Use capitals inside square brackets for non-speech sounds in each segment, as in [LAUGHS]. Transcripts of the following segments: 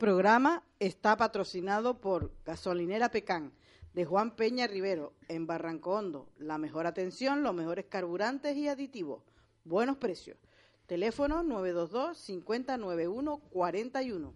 Programa está patrocinado por Gasolinera Pecán de Juan Peña Rivero en Barranco Hondo. La mejor atención, los mejores carburantes y aditivos. Buenos precios. Teléfono 922-5091-41.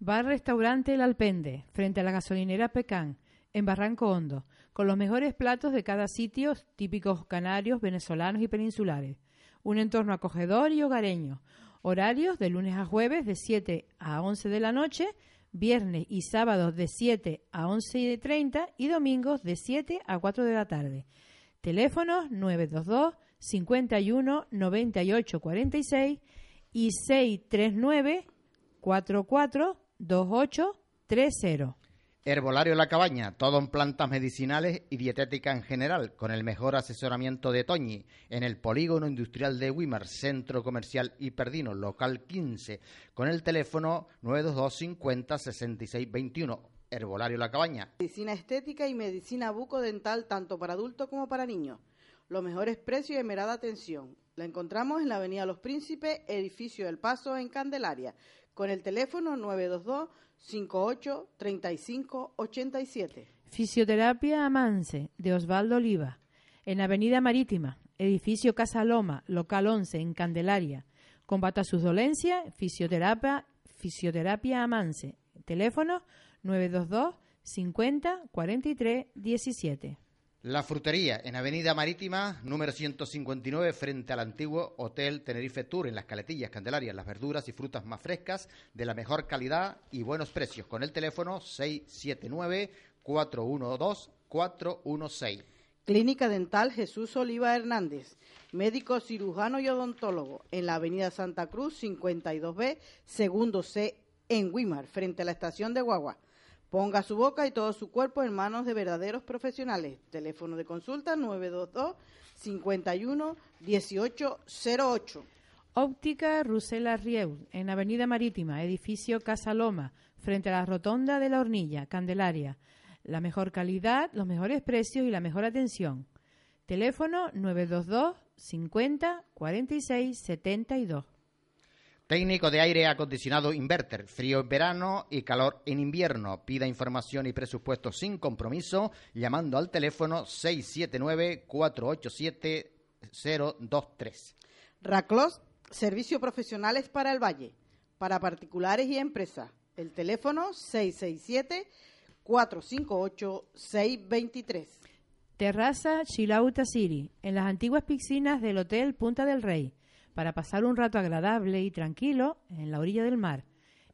Bar Restaurante El Alpende, frente a la gasolinera Pecán, en Barranco Hondo, con los mejores platos de cada sitio, típicos canarios, venezolanos y peninsulares. Un entorno acogedor y hogareño. Horarios de lunes a jueves de 7 a 11 de la noche, viernes y sábados de 7 a 11 y 30 y domingos de 7 a 4 de la tarde. Teléfonos 922 51 98 46 y 639 44 28 30. Herbolario La Cabaña, todo en plantas medicinales y dietética en general, con el mejor asesoramiento de Toñi, en el Polígono Industrial de Wimar, Centro Comercial Hiperdino, local 15, con el teléfono 922 50 66 21. Herbolario La Cabaña. Medicina estética y medicina bucodental tanto para adultos como para niños. Los mejores precios y esmerada atención. La encontramos en la Avenida Los Príncipes, edificio del Paso, en Candelaria, con el teléfono 922 58 35 87. Fisioterapia Amance, de Osvaldo Oliva, en Avenida Marítima, edificio Casa Loma, local 11, en Candelaria. Combata sus dolencias, fisioterapia, fisioterapia Amance. Teléfono 922 50 43 17. La Frutería, en Avenida Marítima, número 159, frente al antiguo Hotel Tenerife Tour, en las Caletillas, Candelaria. Las verduras y frutas más frescas, de la mejor calidad y buenos precios. Con el teléfono 679-412-416. Clínica Dental Jesús Oliva Hernández, médico cirujano y odontólogo, en la Avenida Santa Cruz 52B, segundo C, en Wimar, frente a la estación de Guagua. Ponga su boca y todo su cuerpo en manos de verdaderos profesionales. Teléfono de consulta 922 51 1808. Óptica Rusela Rieu, en Avenida Marítima, edificio Casa Loma, frente a la Rotonda de la Hornilla, Candelaria. La mejor calidad, los mejores precios y la mejor atención. Teléfono 922 50 46 72. Técnico de aire acondicionado Inverter, frío en verano y calor en invierno. Pida información y presupuesto sin compromiso llamando al teléfono 679-487-023. Raclos, servicios profesionales para el Valle, para particulares y empresas. El teléfono 458-623. Terraza Chilauta City, en las antiguas piscinas del Hotel Punta del Rey, para pasar un rato agradable y tranquilo en la orilla del mar,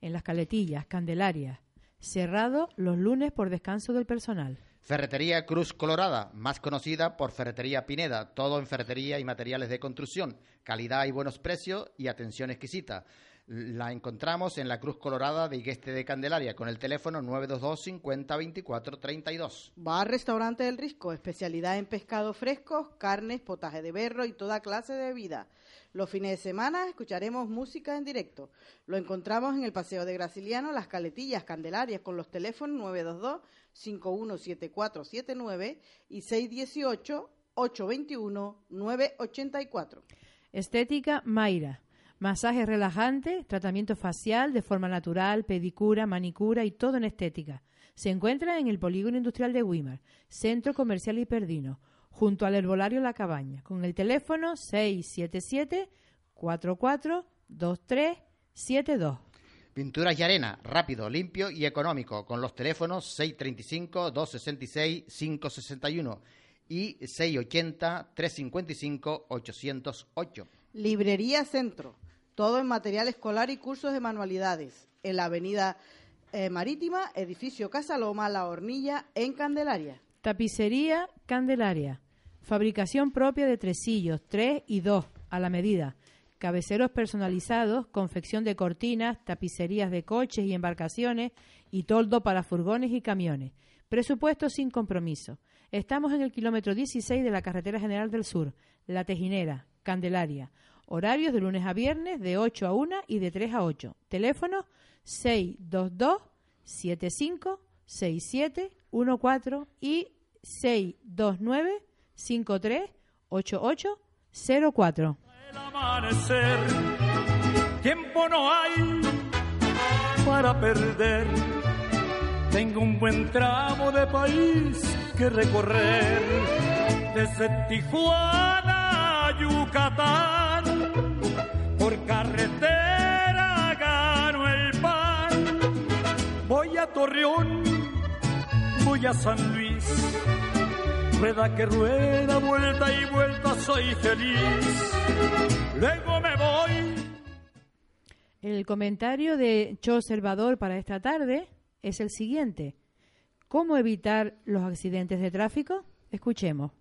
en las caletillas, Candelaria, cerrado los lunes por descanso del personal. Ferretería Cruz Colorada, más conocida por Ferretería Pineda, todo en ferretería y materiales de construcción, calidad y buenos precios y atención exquisita. La encontramos en la Cruz Colorada de Igueste de Candelaria con el teléfono 922 50 24 32. Bar Restaurante del Risco, especialidad en pescados frescos, carnes, potaje de berro y toda clase de bebida. Los fines de semana escucharemos música en directo. Lo encontramos en el Paseo de Graciliano, Las Caletillas, Candelarias, con los teléfonos 922-517479 y 618-821-984. Estética Mayra. Masaje relajante, tratamiento facial de forma natural, pedicura, manicura y todo en estética. Se encuentra en el Polígono Industrial de Weimar, Centro Comercial Hiperdino, junto al Herbolario La Cabaña, con el teléfono 677 442372. Pinturas y arena, rápido, limpio y económico, con los teléfonos 635-266-561 y 680-355-808. Librería Centro, todo en material escolar y cursos de manualidades, en la avenida eh, Marítima, edificio Casa Loma, La Hornilla, en Candelaria. Tapicería Candelaria. Fabricación propia de tresillos, tres y dos, a la medida. Cabeceros personalizados, confección de cortinas, tapicerías de coches y embarcaciones y toldo para furgones y camiones. Presupuesto sin compromiso. Estamos en el kilómetro 16 de la Carretera General del Sur, La Tejinera, Candelaria. Horarios de lunes a viernes de 8 a 1 y de 3 a 8. Teléfono 622 75 67 14 y 629 53 88 04. El amanecer, tiempo no hay para perder. Tengo un buen tramo de país que recorrer. Desde Tijuana a Yucatán, por carretera gano el pan. Voy a Torreón, voy a San Luis. Rueda que rueda, vuelta y vuelta, soy feliz. Luego me voy. El comentario de Cho Salvador para esta tarde es el siguiente. ¿Cómo evitar los accidentes de tráfico? Escuchemos.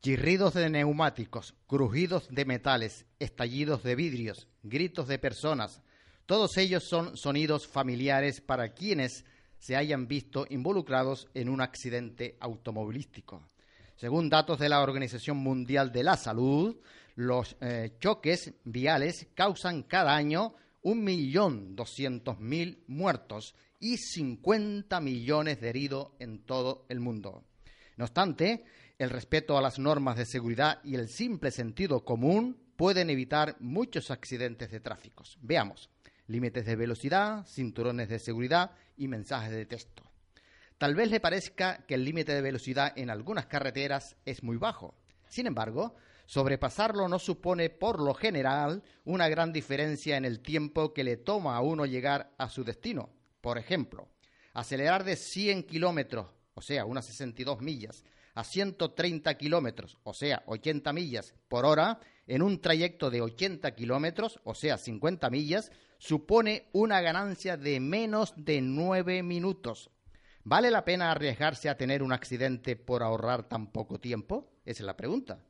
Chirridos de neumáticos, crujidos de metales, estallidos de vidrios, gritos de personas, todos ellos son sonidos familiares para quienes se hayan visto involucrados en un accidente automovilístico. Según datos de la Organización Mundial de la Salud, los eh, choques viales causan cada año 1.200.000 muertos y 50 millones de heridos en todo el mundo. No obstante, el respeto a las normas de seguridad y el simple sentido común pueden evitar muchos accidentes de tráfico. Veamos, límites de velocidad, cinturones de seguridad y mensajes de texto. Tal vez le parezca que el límite de velocidad en algunas carreteras es muy bajo. Sin embargo, sobrepasarlo no supone por lo general una gran diferencia en el tiempo que le toma a uno llegar a su destino. Por ejemplo, acelerar de 100 kilómetros, o sea, unas 62 millas, a 130 kilómetros, o sea, 80 millas por hora, en un trayecto de 80 kilómetros, o sea, 50 millas, supone una ganancia de menos de 9 minutos. ¿Vale la pena arriesgarse a tener un accidente por ahorrar tan poco tiempo? Esa es la pregunta.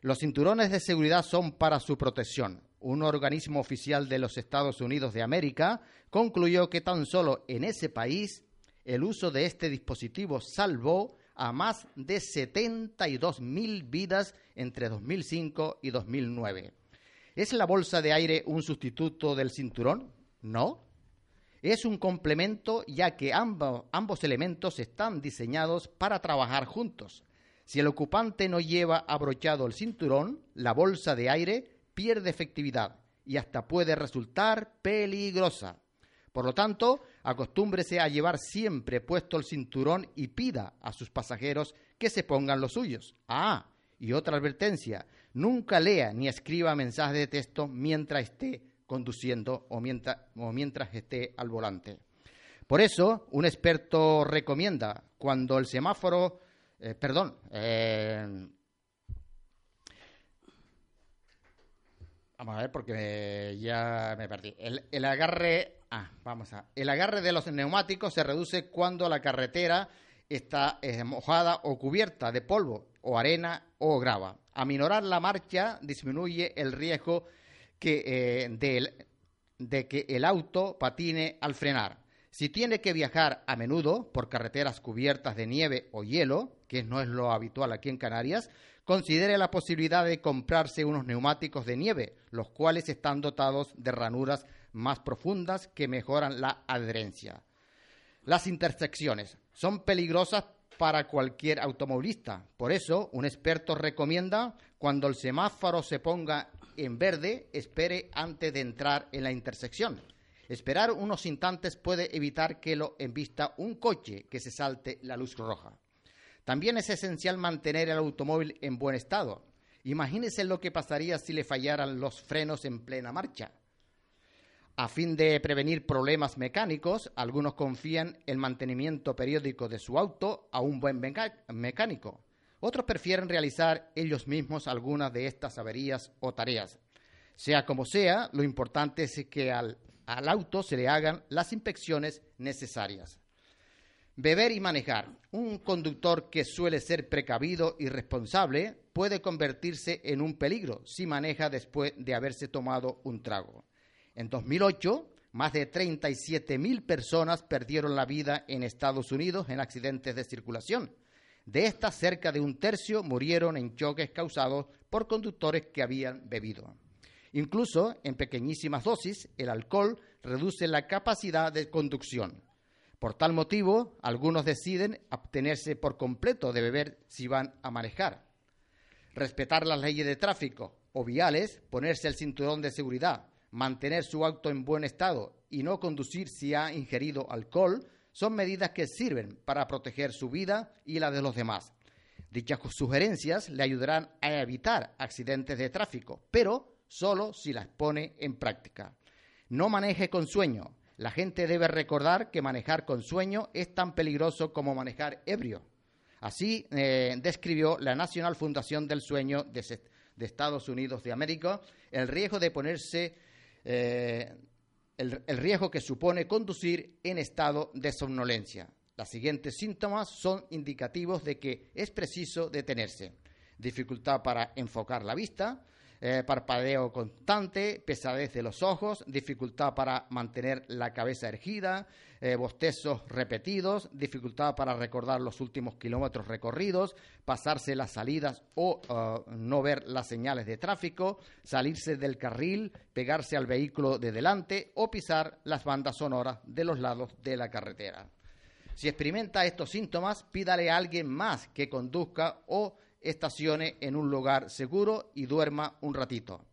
Los cinturones de seguridad son para su protección. Un organismo oficial de los Estados Unidos de América concluyó que tan solo en ese país el uso de este dispositivo salvó a más de 72.000 vidas entre 2005 y 2009. ¿Es la bolsa de aire un sustituto del cinturón? No. Es un complemento ya que ambos, elementos están diseñados para trabajar juntos. Si el ocupante no lleva abrochado el cinturón, la bolsa de aire pierde efectividad y hasta puede resultar peligrosa. Por lo tanto, acostúmbrese a llevar siempre puesto el cinturón y pida a sus pasajeros que se pongan los suyos. Ah, y otra advertencia, nunca lea ni escriba mensajes de texto mientras esté conduciendo o mientras, o mientras esté al volante. Por eso, un experto recomienda cuando el semáforo, eh, perdón, eh, vamos a ver porque ya me perdí. El, agarre, ah, vamos a, el agarre de los neumáticos se reduce cuando la carretera está eh, mojada o cubierta de polvo o arena o grava. Aminorar la marcha disminuye el riesgo eh, de, de que el auto patine al frenar. Si tiene que viajar a menudo por carreteras cubiertas de nieve o hielo, que no es lo habitual aquí en Canarias, considere la posibilidad de comprarse unos neumáticos de nieve, los cuales están dotados de ranuras más profundas que mejoran la adherencia. Las intersecciones son peligrosas para cualquier automovilista. Por eso, un experto recomienda cuando el semáforo se ponga en verde, espere antes de entrar en la intersección. Esperar unos instantes puede evitar que lo embista un coche que se salte la luz roja. También es esencial mantener el automóvil en buen estado. Imagínese lo que pasaría si le fallaran los frenos en plena marcha. A fin de prevenir problemas mecánicos, algunos confían el mantenimiento periódico de su auto a un buen mecánico. Otros prefieren realizar ellos mismos algunas de estas averías o tareas. Sea como sea, lo importante es que al, al auto se le hagan las inspecciones necesarias. Beber y manejar. Un conductor que suele ser precavido y responsable puede convertirse en un peligro si maneja después de haberse tomado un trago. En 2008, más de 37.000 personas perdieron la vida en Estados Unidos en accidentes de circulación. De estas, cerca de un tercio murieron en choques causados por conductores que habían bebido. Incluso en pequeñísimas dosis, el alcohol reduce la capacidad de conducción. Por tal motivo, algunos deciden abstenerse por completo de beber si van a manejar. Respetar las leyes de tráfico o viales, ponerse el cinturón de seguridad, mantener su auto en buen estado y no conducir si ha ingerido alcohol son medidas que sirven para proteger su vida y la de los demás. Dichas sugerencias le ayudarán a evitar accidentes de tráfico, pero solo si las pone en práctica. No maneje con sueño. La gente debe recordar que manejar con sueño es tan peligroso como manejar ebrio. Así eh, describió la Nacional Fundación del Sueño de, de Estados Unidos de América el riesgo de ponerse eh, el, el riesgo que supone conducir en estado de somnolencia. Los siguientes síntomas son indicativos de que es preciso detenerse. Dificultad para enfocar la vista, eh, parpadeo constante, pesadez de los ojos, dificultad para mantener la cabeza ergida, eh, bostezos repetidos, dificultad para recordar los últimos kilómetros recorridos, pasarse las salidas o uh, no ver las señales de tráfico, salirse del carril, pegarse al vehículo de delante o pisar las bandas sonoras de los lados de la carretera. Si experimenta estos síntomas, pídale a alguien más que conduzca o estacione en un lugar seguro y duerma un ratito.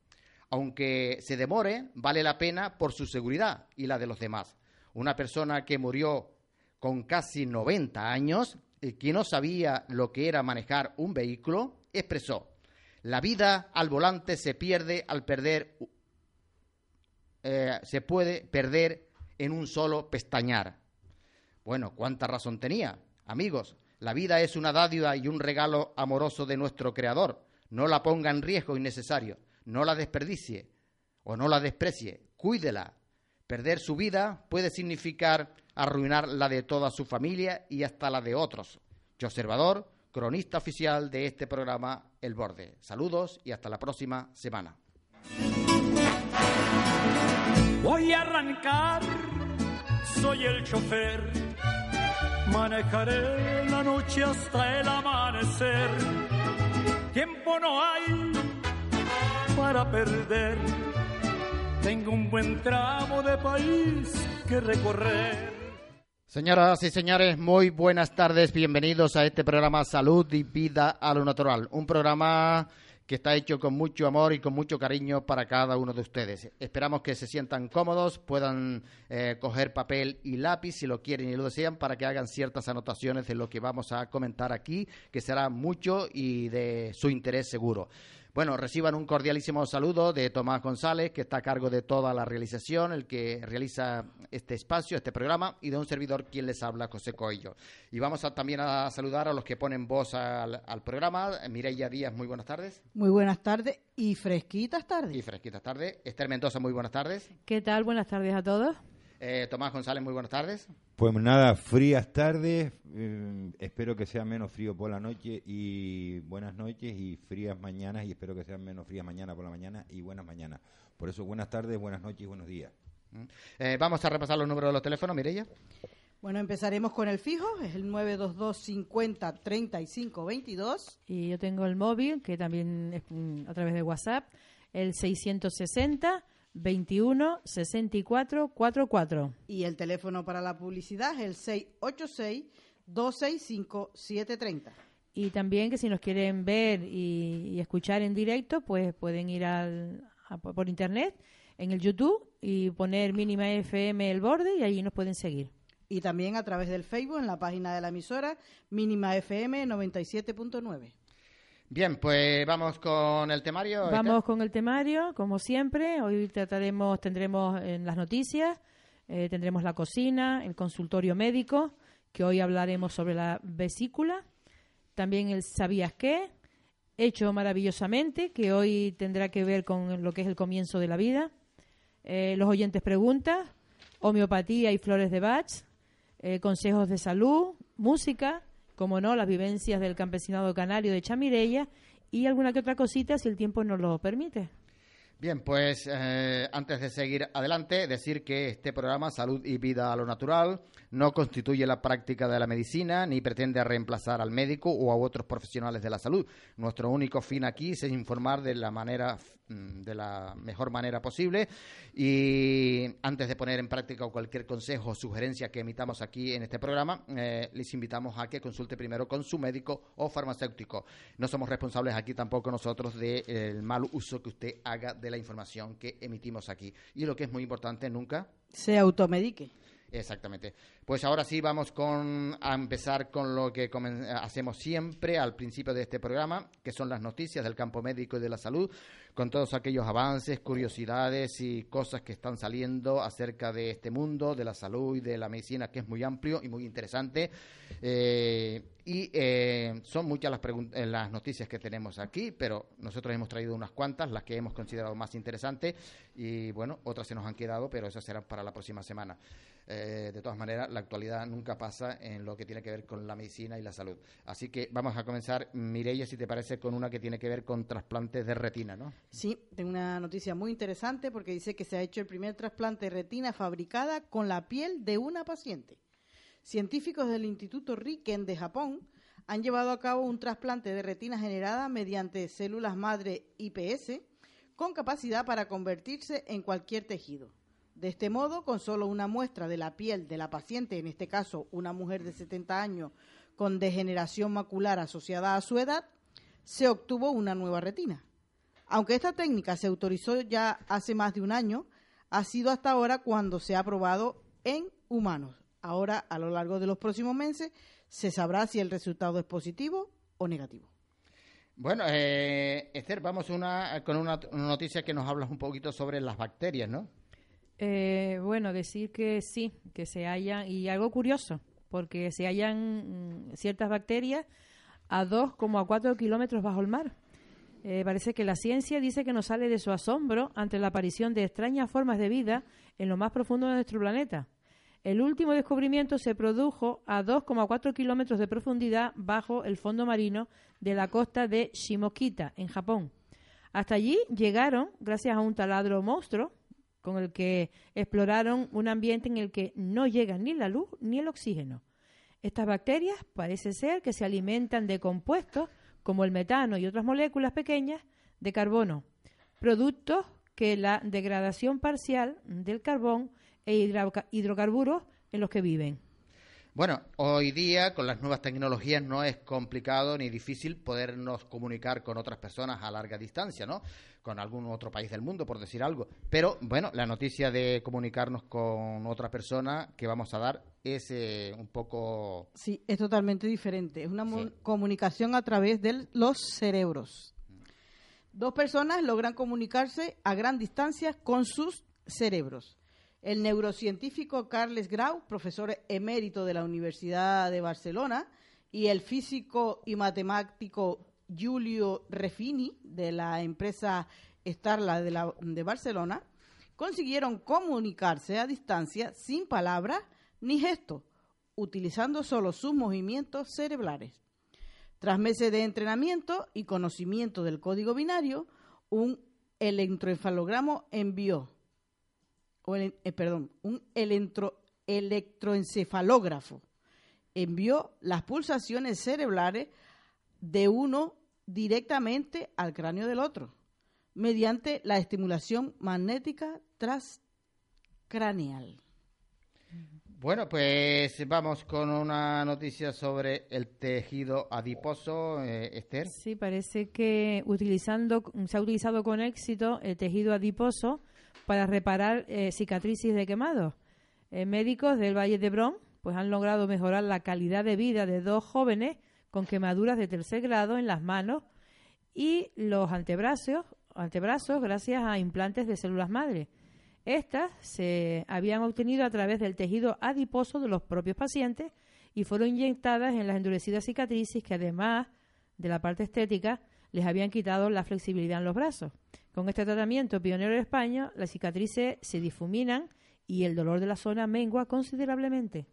Aunque se demore, vale la pena por su seguridad y la de los demás. Una persona que murió con casi 90 años y que no sabía lo que era manejar un vehículo, expresó, la vida al volante se pierde al perder, eh, se puede perder en un solo pestañar. Bueno, ¿cuánta razón tenía? Amigos, la vida es una dádiva y un regalo amoroso de nuestro Creador. No la ponga en riesgo innecesario, no la desperdicie o no la desprecie, cuídela. Perder su vida puede significar arruinar la de toda su familia y hasta la de otros. Yo observador, cronista oficial de este programa El Borde. Saludos y hasta la próxima semana. Voy a arrancar, soy el chofer Manejaré la noche hasta el amanecer. Tiempo no hay para perder. Tengo un buen tramo de país que recorrer. Señoras y señores, muy buenas tardes. Bienvenidos a este programa Salud y Vida a lo Natural. Un programa que está hecho con mucho amor y con mucho cariño para cada uno de ustedes. Esperamos que se sientan cómodos, puedan eh, coger papel y lápiz si lo quieren y lo desean para que hagan ciertas anotaciones de lo que vamos a comentar aquí, que será mucho y de su interés seguro. Bueno, reciban un cordialísimo saludo de Tomás González, que está a cargo de toda la realización, el que realiza este espacio, este programa, y de un servidor quien les habla, José Coello. Y vamos a, también a saludar a los que ponen voz al, al programa. Mireia Díaz, muy buenas tardes. Muy buenas tardes y fresquitas tardes. Y fresquitas tardes. Esther Mendoza, muy buenas tardes. ¿Qué tal? Buenas tardes a todos. Eh, Tomás González, muy buenas tardes. Pues nada, frías tardes, eh, espero que sea menos frío por la noche y buenas noches y frías mañanas y espero que sean menos frías mañana por la mañana y buenas mañanas. Por eso buenas tardes, buenas noches y buenos días. Mm. Eh, vamos a repasar los números de los teléfonos, Mireia. Bueno, empezaremos con el fijo, es el 922 50 35 22. Y yo tengo el móvil, que también es mm, a través de WhatsApp, el 660 21 64 44. Y el teléfono para la publicidad es el 686 265 730. Y también que si nos quieren ver y, y escuchar en directo, pues pueden ir al, a- por internet en el YouTube y poner mínima FM el borde y ahí nos pueden seguir. Y también a través del Facebook en la página de la emisora Mínima FM 97.9. Bien, pues vamos con el temario. Vamos con el temario, como siempre. Hoy trataremos, tendremos en las noticias, eh, tendremos la cocina, el consultorio médico, que hoy hablaremos sobre la vesícula. También el ¿sabías qué? Hecho maravillosamente, que hoy tendrá que ver con lo que es el comienzo de la vida. Eh, los oyentes preguntas, homeopatía y flores de Bach, eh, consejos de salud, música, como no, las vivencias del campesinado canario de Chamirella y alguna que otra cosita si el tiempo nos lo permite. Bien, pues eh, antes de seguir adelante, decir que este programa Salud y Vida a lo Natural no constituye la práctica de la medicina ni pretende reemplazar al médico o a otros profesionales de la salud. Nuestro único fin aquí es informar de la manera de la mejor manera posible y antes de poner en práctica cualquier consejo o sugerencia que emitamos aquí en este programa, eh, les invitamos a que consulte primero con su médico o farmacéutico. No somos responsables aquí tampoco nosotros del mal uso que usted haga de la información que emitimos aquí. Y lo que es muy importante, nunca Se automedique. Exactamente. Pues ahora sí vamos con, a empezar con lo que hacemos siempre al principio de este programa, que son las noticias del campo médico y de la salud, con todos aquellos avances, curiosidades y cosas que están saliendo acerca de este mundo, de la salud y de la medicina, que es muy amplio y muy interesante. Eh, y eh, son muchas las, eh, las noticias que tenemos aquí, pero nosotros hemos traído unas cuantas, las que hemos considerado más interesantes, y bueno, otras se nos han quedado, pero esas serán para la próxima semana. De todas maneras, la actualidad nunca pasa en lo que tiene que ver con la medicina y la salud. Así que vamos a comenzar, Mireia, si te parece, con una que tiene que ver con trasplantes de retina, ¿no? Sí, tengo una noticia muy interesante porque dice que se ha hecho el primer trasplante de retina fabricada con la piel de una paciente. Científicos del Instituto Riken de Japón han llevado a cabo un trasplante de retina generada mediante células madre IPS con capacidad para convertirse en cualquier tejido. De este modo, con solo una muestra de la piel de la paciente, en este caso una mujer de 70 años con degeneración macular asociada a su edad, se obtuvo una nueva retina. Aunque esta técnica se autorizó ya hace más de un año, ha sido hasta ahora cuando se ha probado en humanos. Ahora, a lo largo de los próximos meses, se sabrá si el resultado es positivo o negativo. Bueno, eh, Esther, vamos una, con una, una noticia que nos hablas un poquito sobre las bacterias, ¿no? Eh, bueno, decir que sí, que se hallan, y algo curioso, porque se hallan ciertas bacterias a 2,4 kilómetros bajo el mar. Eh, parece que la ciencia dice que no sale de su asombro ante la aparición de extrañas formas de vida en lo más profundo de nuestro planeta. El último descubrimiento se produjo a 2,4 kilómetros de profundidad bajo el fondo marino de la costa de Shimokita, en Japón. Hasta allí llegaron gracias a un taladro monstruo con el que exploraron un ambiente en el que no llega ni la luz ni el oxígeno. Estas bacterias parece ser que se alimentan de compuestos como el metano y otras moléculas pequeñas de carbono, productos que la degradación parcial del carbón e hidroca- hidrocarburos en los que viven. Bueno, hoy día con las nuevas tecnologías no es complicado ni difícil podernos comunicar con otras personas a larga distancia, ¿no? Con algún otro país del mundo, por decir algo. Pero bueno, la noticia de comunicarnos con otra persona que vamos a dar es eh, un poco Sí, es totalmente diferente. Es una Sí. comunicación a través de los cerebros. Dos personas logran comunicarse a gran distancia con sus cerebros. El neurocientífico Carles Grau, profesor emérito de la Universidad de Barcelona, y el físico y matemático Giulio Refini, de la empresa Starla de, de Barcelona, consiguieron comunicarse a distancia sin palabras ni gestos, utilizando solo sus movimientos cerebrales. Tras meses de entrenamiento y conocimiento del código binario, un electroencefalograma envió, o el- eh, perdón, un electro- electroencefalógrafo envió las pulsaciones cerebrales de uno directamente al cráneo del otro, mediante la estimulación magnética transcraneal. Bueno, pues vamos con una noticia sobre el tejido adiposo, eh, Esther. Sí, parece que utilizando, se ha utilizado con éxito el tejido adiposo para reparar eh, cicatrices de quemados. Eh, médicos del Valle de Bron pues han logrado mejorar la calidad de vida de dos jóvenes con quemaduras de tercer grado en las manos y los antebrazos, antebrazos gracias a implantes de células madre. Estas se habían obtenido a través del tejido adiposo de los propios pacientes y fueron inyectadas en las endurecidas cicatrices que además de la parte estética les habían quitado la flexibilidad en los brazos. Con este tratamiento pionero en España, las cicatrices se difuminan y el dolor de la zona mengua considerablemente.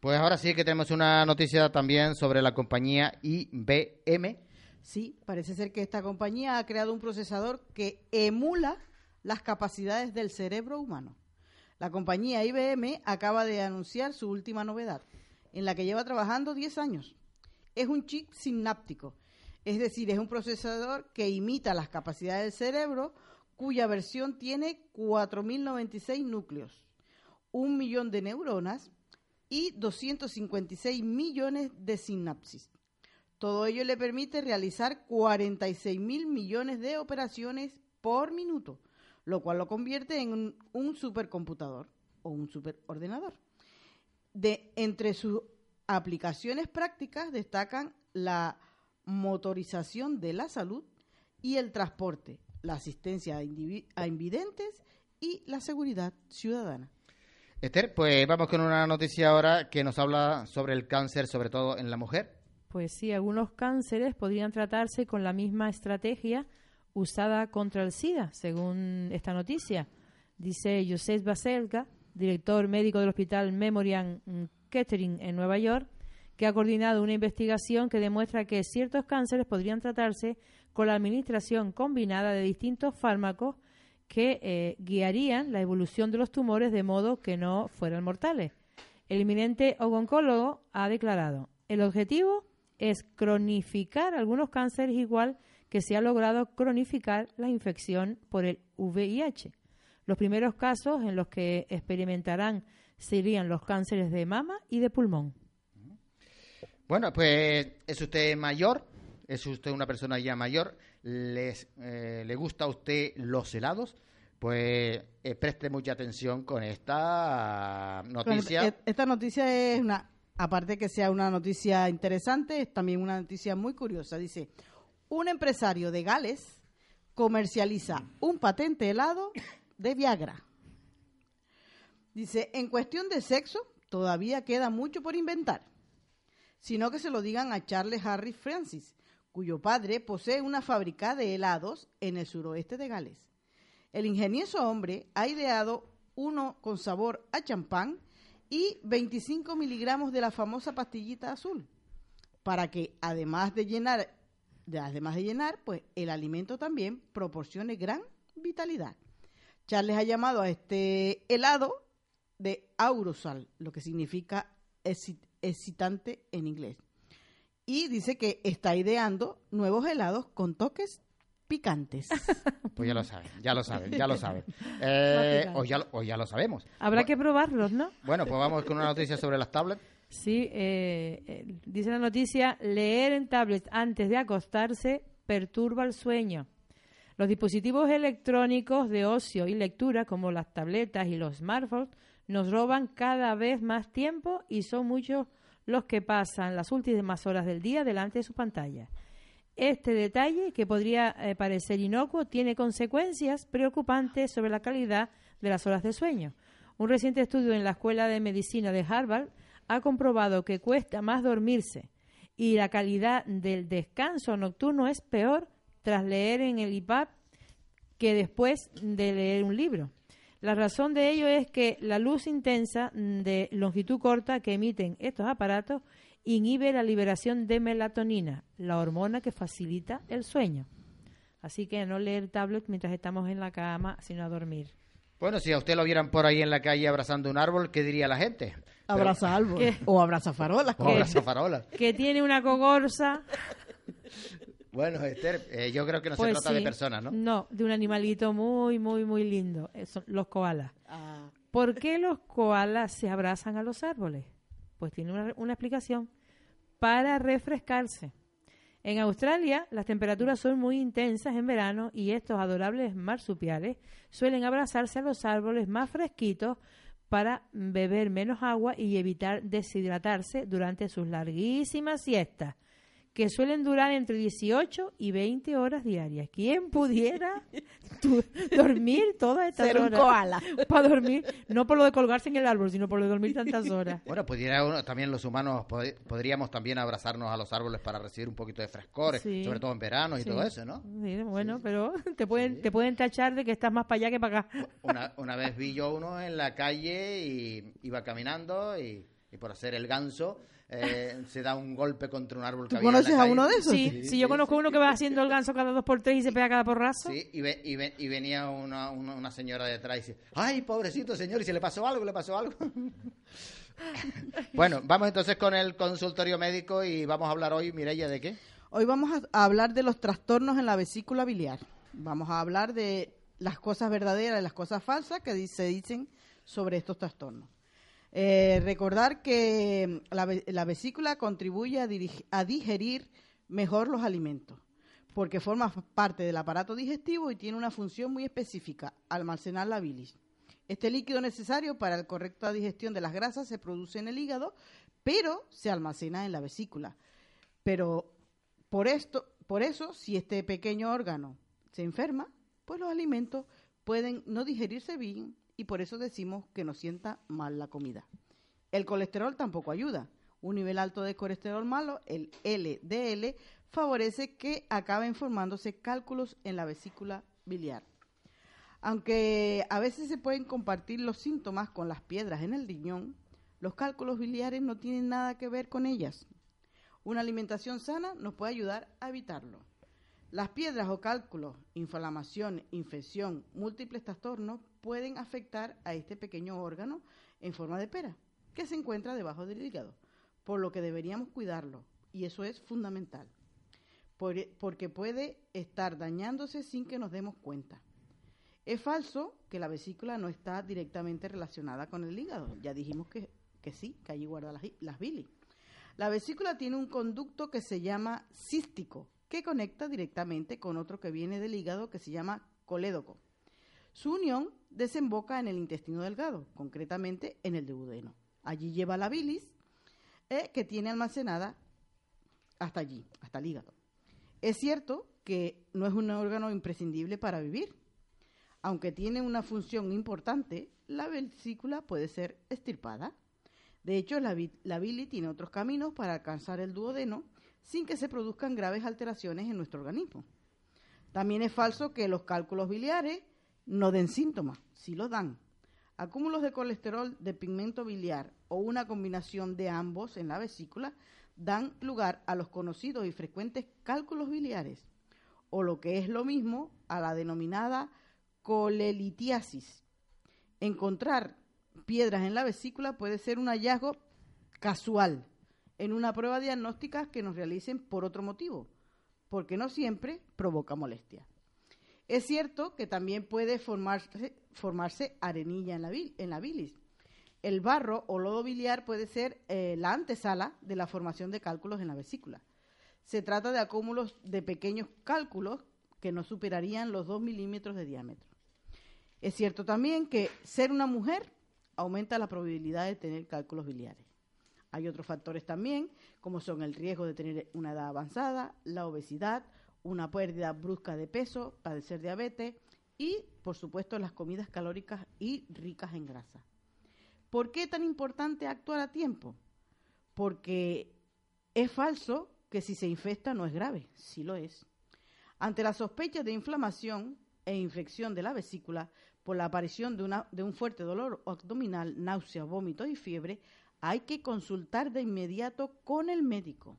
Pues ahora sí que tenemos una noticia también sobre la compañía IBM. Sí, parece ser que esta compañía ha creado un procesador que emula las capacidades del cerebro humano. La compañía IBM acaba de anunciar su última novedad, en la que lleva trabajando 10 años. Es un chip sináptico, es decir, es un procesador que imita las capacidades del cerebro, cuya versión tiene 4.096 núcleos, un millón de neuronas y 256 millones de sinapsis. Todo ello le permite realizar 46 mil millones de operaciones por minuto, lo cual lo convierte en un, supercomputador o un superordenador. De, entre sus aplicaciones prácticas destacan la motorización de la salud y el transporte, la asistencia a, invidentes y la seguridad ciudadana. Esther, pues vamos con una noticia ahora que nos habla sobre el cáncer, sobre todo en la mujer. Pues sí, algunos cánceres podrían tratarse con la misma estrategia usada contra el SIDA, según esta noticia. Dice Joseph Baselga, director médico del Hospital Memorial Kettering en Nueva York, que ha coordinado una investigación que demuestra que ciertos cánceres podrían tratarse con la administración combinada de distintos fármacos que eh, guiarían la evolución de los tumores de modo que no fueran mortales. El eminente oncólogo ha declarado, el objetivo es cronificar algunos cánceres igual que se ha logrado cronificar la infección por el VIH. Los primeros casos en los que experimentarán serían los cánceres de mama y de pulmón. Bueno, pues es usted mayor, es usted una persona ya mayor, les, eh, le gusta a usted los helados, pues eh, preste mucha atención con esta noticia. Bueno, e- esta noticia es una, aparte que sea una noticia interesante, es también una noticia muy curiosa. Dice, un empresario de Gales comercializa un patente helado de Viagra. Dice, en cuestión de sexo, todavía queda mucho por inventar, sino que se lo digan a Charles Harris Francis, cuyo padre posee una fábrica de helados en el suroeste de Gales. El ingenioso hombre ha ideado uno con sabor a champán y 25 miligramos de la famosa pastillita azul, para que además de llenar, de- además de llenar, pues el alimento también proporcione gran vitalidad. Charles ha llamado a este helado de aurosal, lo que significa excitante en inglés. Y dice que está ideando nuevos helados con toques picantes. [LAUGHS] Pues ya lo saben, ya lo saben, ya lo saben. [LAUGHS] Eh, picante. o, ya, lo- o ya lo sabemos. Habrá que probarlos, ¿no? Bueno, pues vamos con una noticia sobre las tablets. Sí, eh, eh, dice la noticia, leer en tablets antes de acostarse perturba el sueño. Los dispositivos electrónicos de ocio y lectura, como las tabletas y los smartphones, nos roban cada vez más tiempo y son muchos los que pasan las últimas horas del día delante de su pantalla. Este detalle, que podría eh, parecer inocuo, tiene consecuencias preocupantes sobre la calidad de las horas de sueño. Un reciente estudio en la Escuela de Medicina de Harvard ha comprobado que cuesta más dormirse y la calidad del descanso nocturno es peor tras leer en el iPad que después de leer un libro. La razón de ello es que la luz intensa de longitud corta que emiten estos aparatos inhibe la liberación de melatonina, la hormona que facilita el sueño. Así que no leer tablet mientras estamos en la cama, sino a dormir. Bueno, si a usted lo vieran por ahí en la calle abrazando un árbol, ¿qué diría la gente? Abraza [LAUGHS] árbol. O abraza farolas. O abraza farolas. Que tiene una cogorza. [LAUGHS] Bueno, Esther, eh, yo creo que no se Pues trata de personas, ¿no? No, de un animalito muy, muy, muy lindo. Eh, son los koalas. Ah, ¿Por qué los koalas se abrazan a los árboles? Pues tiene una, una explicación. Para refrescarse. En Australia las temperaturas son muy intensas en verano y estos adorables marsupiales suelen abrazarse a los árboles más fresquitos para beber menos agua y evitar deshidratarse durante sus larguísimas siestas, que suelen durar entre 18 y 20 horas diarias. ¿Quién pudiera [LAUGHS] tu- dormir todas estas Ser un horas? koala. Para dormir, no por lo de colgarse en el árbol, sino por lo de dormir tantas horas. Bueno, pudiera uno, también los humanos pod- podríamos también abrazarnos a los árboles para recibir un poquito de frescor, Sí. sobre todo en verano y Sí. todo eso, ¿no? Sí, bueno, pero te pueden, te pueden tachar de que estás más para allá que para acá. Una, una vez vi yo uno en la calle y iba caminando y, y por hacer el ganso eh, se da un golpe contra un árbol que ¿Tú la conoces a uno de esos? Sí, sí, yo conozco uno que va haciendo el ganso cada dos por tres y se pega cada porrazo. Sí, y, ve- y, ve- y venía una, una, una señora detrás y dice, ay, pobrecito señor, ¿y se le pasó algo? ¿Le pasó algo? [LAUGHS] bueno, vamos entonces con el consultorio médico y vamos a hablar hoy, Mireia, ¿de qué? Hoy vamos a hablar de los trastornos en la vesícula biliar. Vamos a hablar de las cosas verdaderas y las cosas falsas que se dicen sobre estos trastornos. Eh, recordar que la, ve- la vesícula contribuye a digerir mejor los alimentos, porque forma parte del aparato digestivo y tiene una función muy específica, almacenar la bilis. Este líquido necesario para la correcta digestión de las grasas se produce en el hígado, pero se almacena en la vesícula. Pero por esto, por eso, si este pequeño órgano se enferma, pues los alimentos pueden no digerirse bien y por eso decimos que nos sienta mal la comida. El colesterol tampoco ayuda. Un nivel alto de colesterol malo, el LDL, favorece que acaben formándose cálculos en la vesícula biliar. Aunque a veces se pueden compartir los síntomas con las piedras en el riñón, los cálculos biliares no tienen nada que ver con ellas. Una alimentación sana nos puede ayudar a evitarlo. Las piedras o cálculos, inflamación, infección, múltiples trastornos pueden afectar a este pequeño órgano en forma de pera, que se encuentra debajo del hígado, por lo que deberíamos cuidarlo, y eso es fundamental, por- porque puede estar dañándose sin que nos demos cuenta. Es falso que la vesícula no está directamente relacionada con el hígado. Ya dijimos que, que sí, que allí guarda las, las bilis. La vesícula tiene un conducto que se llama cístico, que conecta directamente con otro que viene del hígado que se llama colédoco. Su unión desemboca en el intestino delgado, concretamente en el duodeno. Allí lleva la bilis eh, que tiene almacenada hasta allí, hasta el hígado. Es cierto que no es un órgano imprescindible para vivir. Aunque tiene una función importante, la vesícula puede ser estirpada. De hecho, la, la bilis tiene otros caminos para alcanzar el duodeno sin que se produzcan graves alteraciones en nuestro organismo. También es falso que los cálculos biliares no den síntomas, sí los dan. Acúmulos de colesterol, de pigmento biliar o una combinación de ambos en la vesícula dan lugar a los conocidos y frecuentes cálculos biliares, o lo que es lo mismo a la denominada colelitiasis. Encontrar piedras en la vesícula puede ser un hallazgo casual en una prueba diagnóstica que nos realicen por otro motivo, porque no siempre provoca molestia. Es cierto que también puede formarse, arenilla en la, bil- en la bilis. El barro o lodo biliar puede ser eh, la antesala de la formación de cálculos en la vesícula. Se trata de acúmulos de pequeños cálculos que no superarían los 2 milímetros de diámetro. Es cierto también que ser una mujer aumenta la probabilidad de tener cálculos biliares. Hay otros factores también, como son el riesgo de tener una edad avanzada, la obesidad, una pérdida brusca de peso, padecer diabetes y, por supuesto, las comidas calóricas y ricas en grasa. ¿Por qué es tan importante actuar a tiempo? Porque es falso que si se infecta no es grave, sí lo es. Ante la sospecha de inflamación e infección de la vesícula por la aparición de, una, de un fuerte dolor abdominal, náusea, vómito y fiebre, hay que consultar de inmediato con el médico.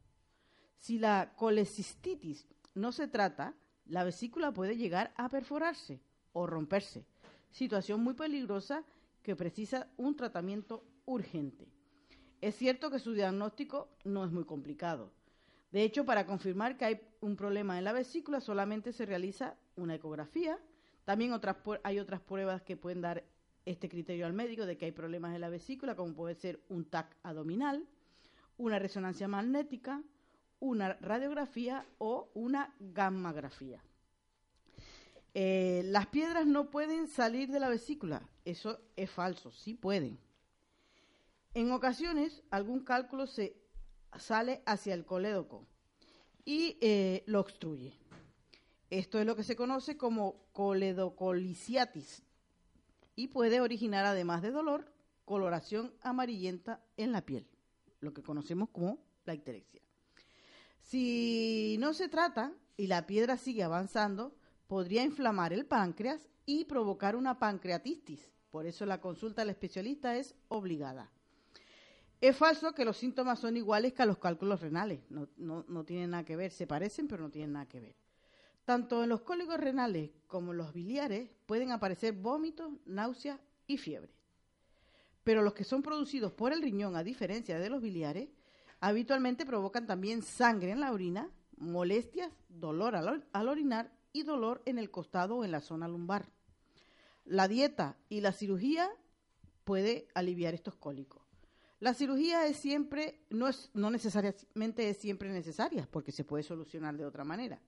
Si la colecistitis no se trata, la vesícula puede llegar a perforarse o romperse, situación muy peligrosa que precisa un tratamiento urgente. Es cierto que su diagnóstico no es muy complicado. De hecho, para confirmar que hay un problema en la vesícula solamente se realiza una ecografía. También hay otras pruebas que pueden dar este criterio al médico de que hay problemas en la vesícula, como puede ser un TAC abdominal, una resonancia magnética, una radiografía o una gammagrafía. Eh, las piedras no pueden salir de la vesícula. Eso es falso, sí pueden. En ocasiones, algún cálculo se sale hacia el colédoco y eh, lo obstruye. Esto es lo que se conoce como coledocoliciatis y puede originar, además de dolor, coloración amarillenta en la piel, lo que conocemos como la icterexia. Si no se trata y la piedra sigue avanzando, podría inflamar el páncreas y provocar una pancreatitis. Por eso la consulta al especialista es obligada. Es falso que los síntomas son iguales que a los cálculos renales. No, tienen nada que ver. Se parecen, pero no tienen nada que ver. Tanto en los cólicos renales como en los biliares pueden aparecer vómitos, náuseas y fiebre. Pero los que son producidos por el riñón, a diferencia de los biliares, Habitualmente provocan también sangre en la orina, molestias, dolor al, orinar y dolor en el costado o en la zona lumbar. La dieta y la cirugía puede aliviar estos cólicos. La cirugía es siempre, no, es, no necesariamente es siempre necesaria, porque se puede solucionar de otra manera.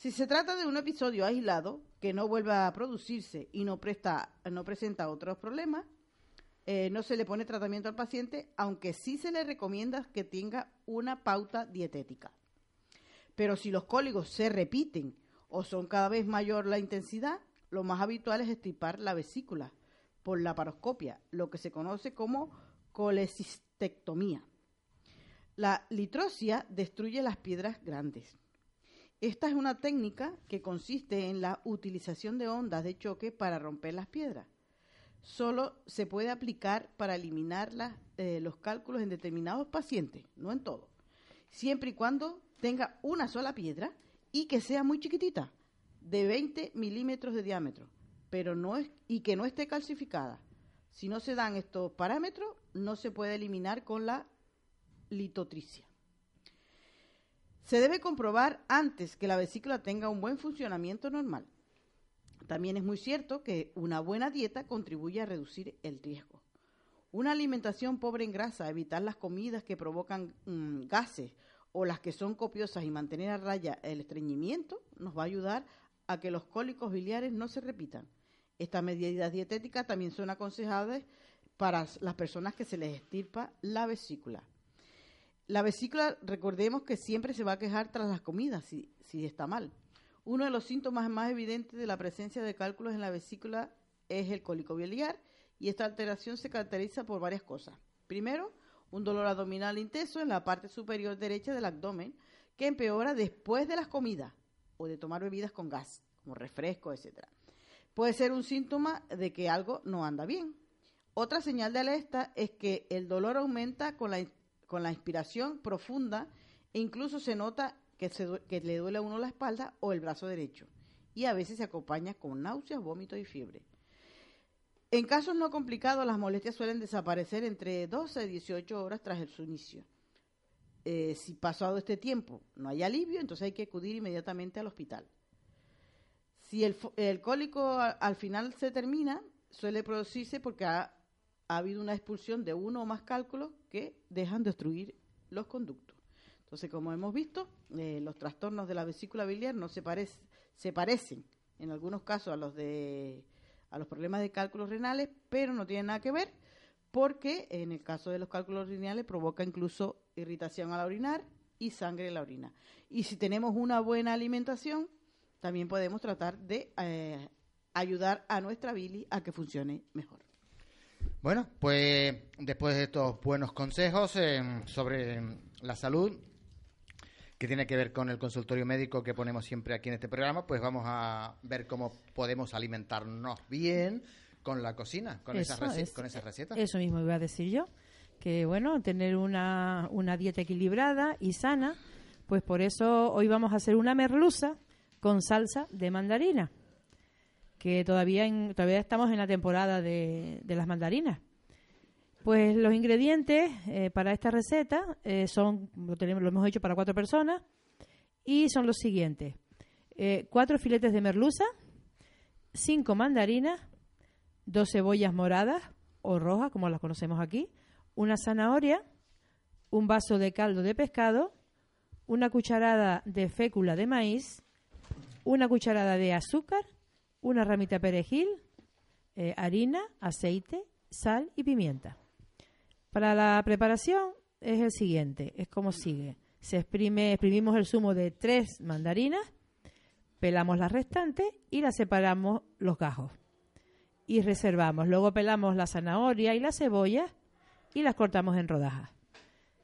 Si se trata de un episodio aislado que no vuelva a producirse y no, presta, no presenta otros problemas, eh, no se le pone tratamiento al paciente, aunque sí se le recomienda que tenga una pauta dietética. Pero si los cólicos se repiten o son cada vez mayor la intensidad, lo más habitual es estripar la vesícula por la paroscopia, lo que se conoce como colecistectomía. La litrosia destruye las piedras grandes. Esta es una técnica que consiste en la utilización de ondas de choque para romper las piedras solo se puede aplicar para eliminar eh, los cálculos en determinados pacientes, no en todos, siempre y cuando tenga una sola piedra y que sea muy chiquitita, de 20 milímetros de diámetro, pero no es, y que no esté calcificada. Si no se dan estos parámetros, no se puede eliminar con la litotricia. Se debe comprobar antes que la vesícula tenga un buen funcionamiento normal. También es muy cierto que una buena dieta contribuye a reducir el riesgo. Una alimentación pobre en grasa, evitar las comidas que provocan mm, gases o las que son copiosas y mantener a raya el estreñimiento nos va a ayudar a que los cólicos biliares no se repitan. Estas medidas dietéticas también son aconsejables para las personas que se les estirpa la vesícula. La vesícula, recordemos que siempre se va a quejar tras las comidas si, si está mal. Uno de los síntomas más evidentes de la presencia de cálculos en la vesícula es el cólico biliar y esta alteración se caracteriza por varias cosas. Primero, un dolor abdominal intenso en la parte superior derecha del abdomen que empeora después de las comidas o de tomar bebidas con gas, como refresco, etc. Puede ser un síntoma de que algo no anda bien. Otra señal de alerta es que el dolor aumenta con la, con la inspiración profunda e incluso se nota que, le duele a uno la espalda o el brazo derecho. Y a veces se acompaña con náuseas, vómitos y fiebre. En casos no complicados, las molestias suelen desaparecer entre 12 y 18 horas tras su inicio. Eh, si pasado este tiempo no hay alivio, entonces hay que acudir inmediatamente al hospital. Si el, cólico al final se termina, suele producirse porque ha, ha habido una expulsión de uno o más cálculos que dejan de obstruir los conductos. Entonces, como hemos visto, eh, los trastornos de la vesícula biliar no se, se parecen en algunos casos a los de a los problemas de cálculos renales, pero no tienen nada que ver porque en el caso de los cálculos lineales provoca incluso irritación al orinar y sangre en la orina. Y si tenemos una buena alimentación, también podemos tratar de eh, ayudar a nuestra bilis a que funcione mejor. Bueno, pues después de estos buenos consejos eh, sobre la salud, que tiene que ver con el consultorio médico que ponemos siempre aquí en este programa, pues vamos a ver cómo podemos alimentarnos bien con la cocina, con, esas, con esas recetas. Eso mismo iba a decir yo, que bueno, tener una, una dieta equilibrada y sana, pues por eso hoy vamos a hacer una merluza con salsa de mandarina, que todavía, todavía estamos en la temporada de, las mandarinas. Pues los ingredientes eh, para esta receta eh, son, lo, tenemos, lo hemos hecho para cuatro personas, y son los siguientes. Eh, cuatro filetes de merluza, cinco mandarinas, dos cebollas moradas o rojas, como las conocemos aquí, una zanahoria, un vaso de caldo de pescado, una cucharada de fécula de maíz, una cucharada de azúcar, una ramita perejil, eh, harina, aceite, sal y pimienta. Para la preparación es el siguiente, es como sigue. Se exprime, exprimimos el zumo de tres mandarinas, pelamos las restantes y las separamos los gajos. Y reservamos. Luego pelamos la zanahoria y la cebolla y las cortamos en rodajas.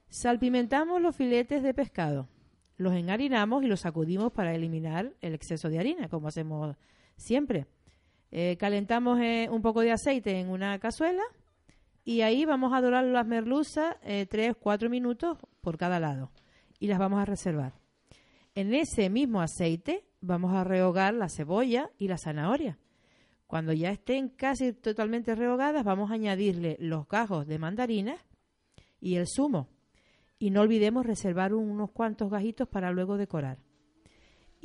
Salpimentamos los filetes de pescado los enharinamos y los sacudimos para eliminar el exceso de harina, como hacemos siempre. Eh, calentamos eh, un poco de aceite en una cazuela y ahí vamos a dorar las merluzas eh, 3-4 minutos por cada lado y las vamos a reservar. En ese mismo aceite vamos a rehogar la cebolla y la zanahoria. Cuando ya estén casi totalmente rehogadas, vamos a añadirle los gajos de mandarinas y el zumo y no olvidemos reservar unos cuantos gajitos para luego decorar.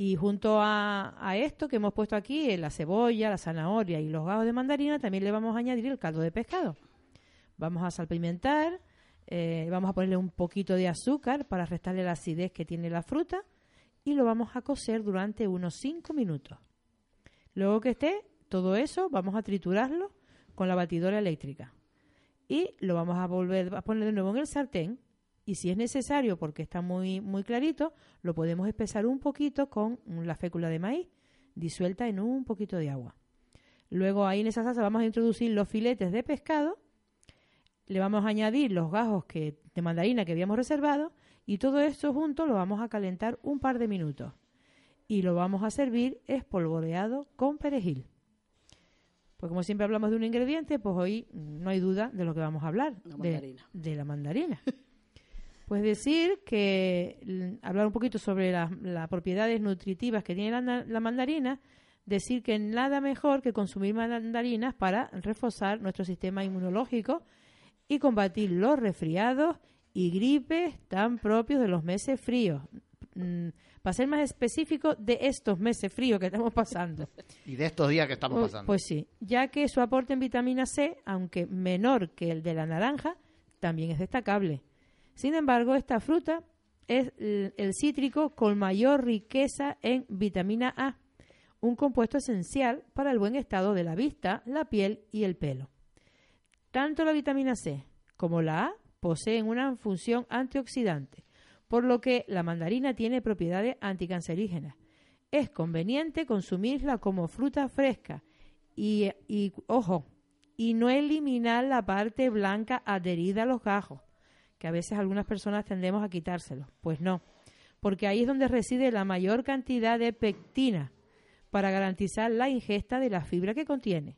Y junto a, esto que hemos puesto aquí, la cebolla, la zanahoria y los gajos de mandarina, también le vamos a añadir el caldo de pescado. Vamos a salpimentar, eh, vamos a ponerle un poquito de azúcar para restarle la acidez que tiene la fruta y lo vamos a cocer durante unos 5 minutos. Luego que esté todo eso, vamos a triturarlo con la batidora eléctrica. Y lo vamos a volver a poner de nuevo en el sartén y si es necesario, porque está muy, muy clarito, lo podemos espesar un poquito con la fécula de maíz disuelta en un poquito de agua. Luego ahí en esa salsa vamos a introducir los filetes de pescado, le vamos a añadir los gajos que, de mandarina que habíamos reservado y todo esto junto lo vamos a calentar un par de minutos y lo vamos a servir espolvoreado con perejil. Pues como siempre hablamos de un ingrediente, pues hoy no hay duda de lo que vamos a hablar, de, de la mandarina. [LAUGHS] Pues decir que, hablar un poquito sobre las, propiedades nutritivas que tiene la, mandarina, decir que nada mejor que consumir mandarinas para reforzar nuestro sistema inmunológico y combatir los resfriados y gripes tan propios de los meses fríos. Mm, para ser más específico, de estos meses fríos que estamos pasando. [LAUGHS] Y de estos días que estamos pues, pasando. Pues sí, ya que su aporte en vitamina C, aunque menor que el de la naranja, también es destacable. Sin embargo, esta fruta es el cítrico con mayor riqueza en vitamina A, un compuesto esencial para el buen estado de la vista, la piel y el pelo. Tanto la vitamina C como la A poseen una función antioxidante, por lo que la mandarina tiene propiedades anticancerígenas. Es conveniente consumirla como fruta fresca y, ojo, y no eliminar la parte blanca adherida a los gajos que a veces algunas personas tendemos a quitárselo. Pues no, porque ahí es donde reside la mayor cantidad de pectina para garantizar la ingesta de la fibra que contiene.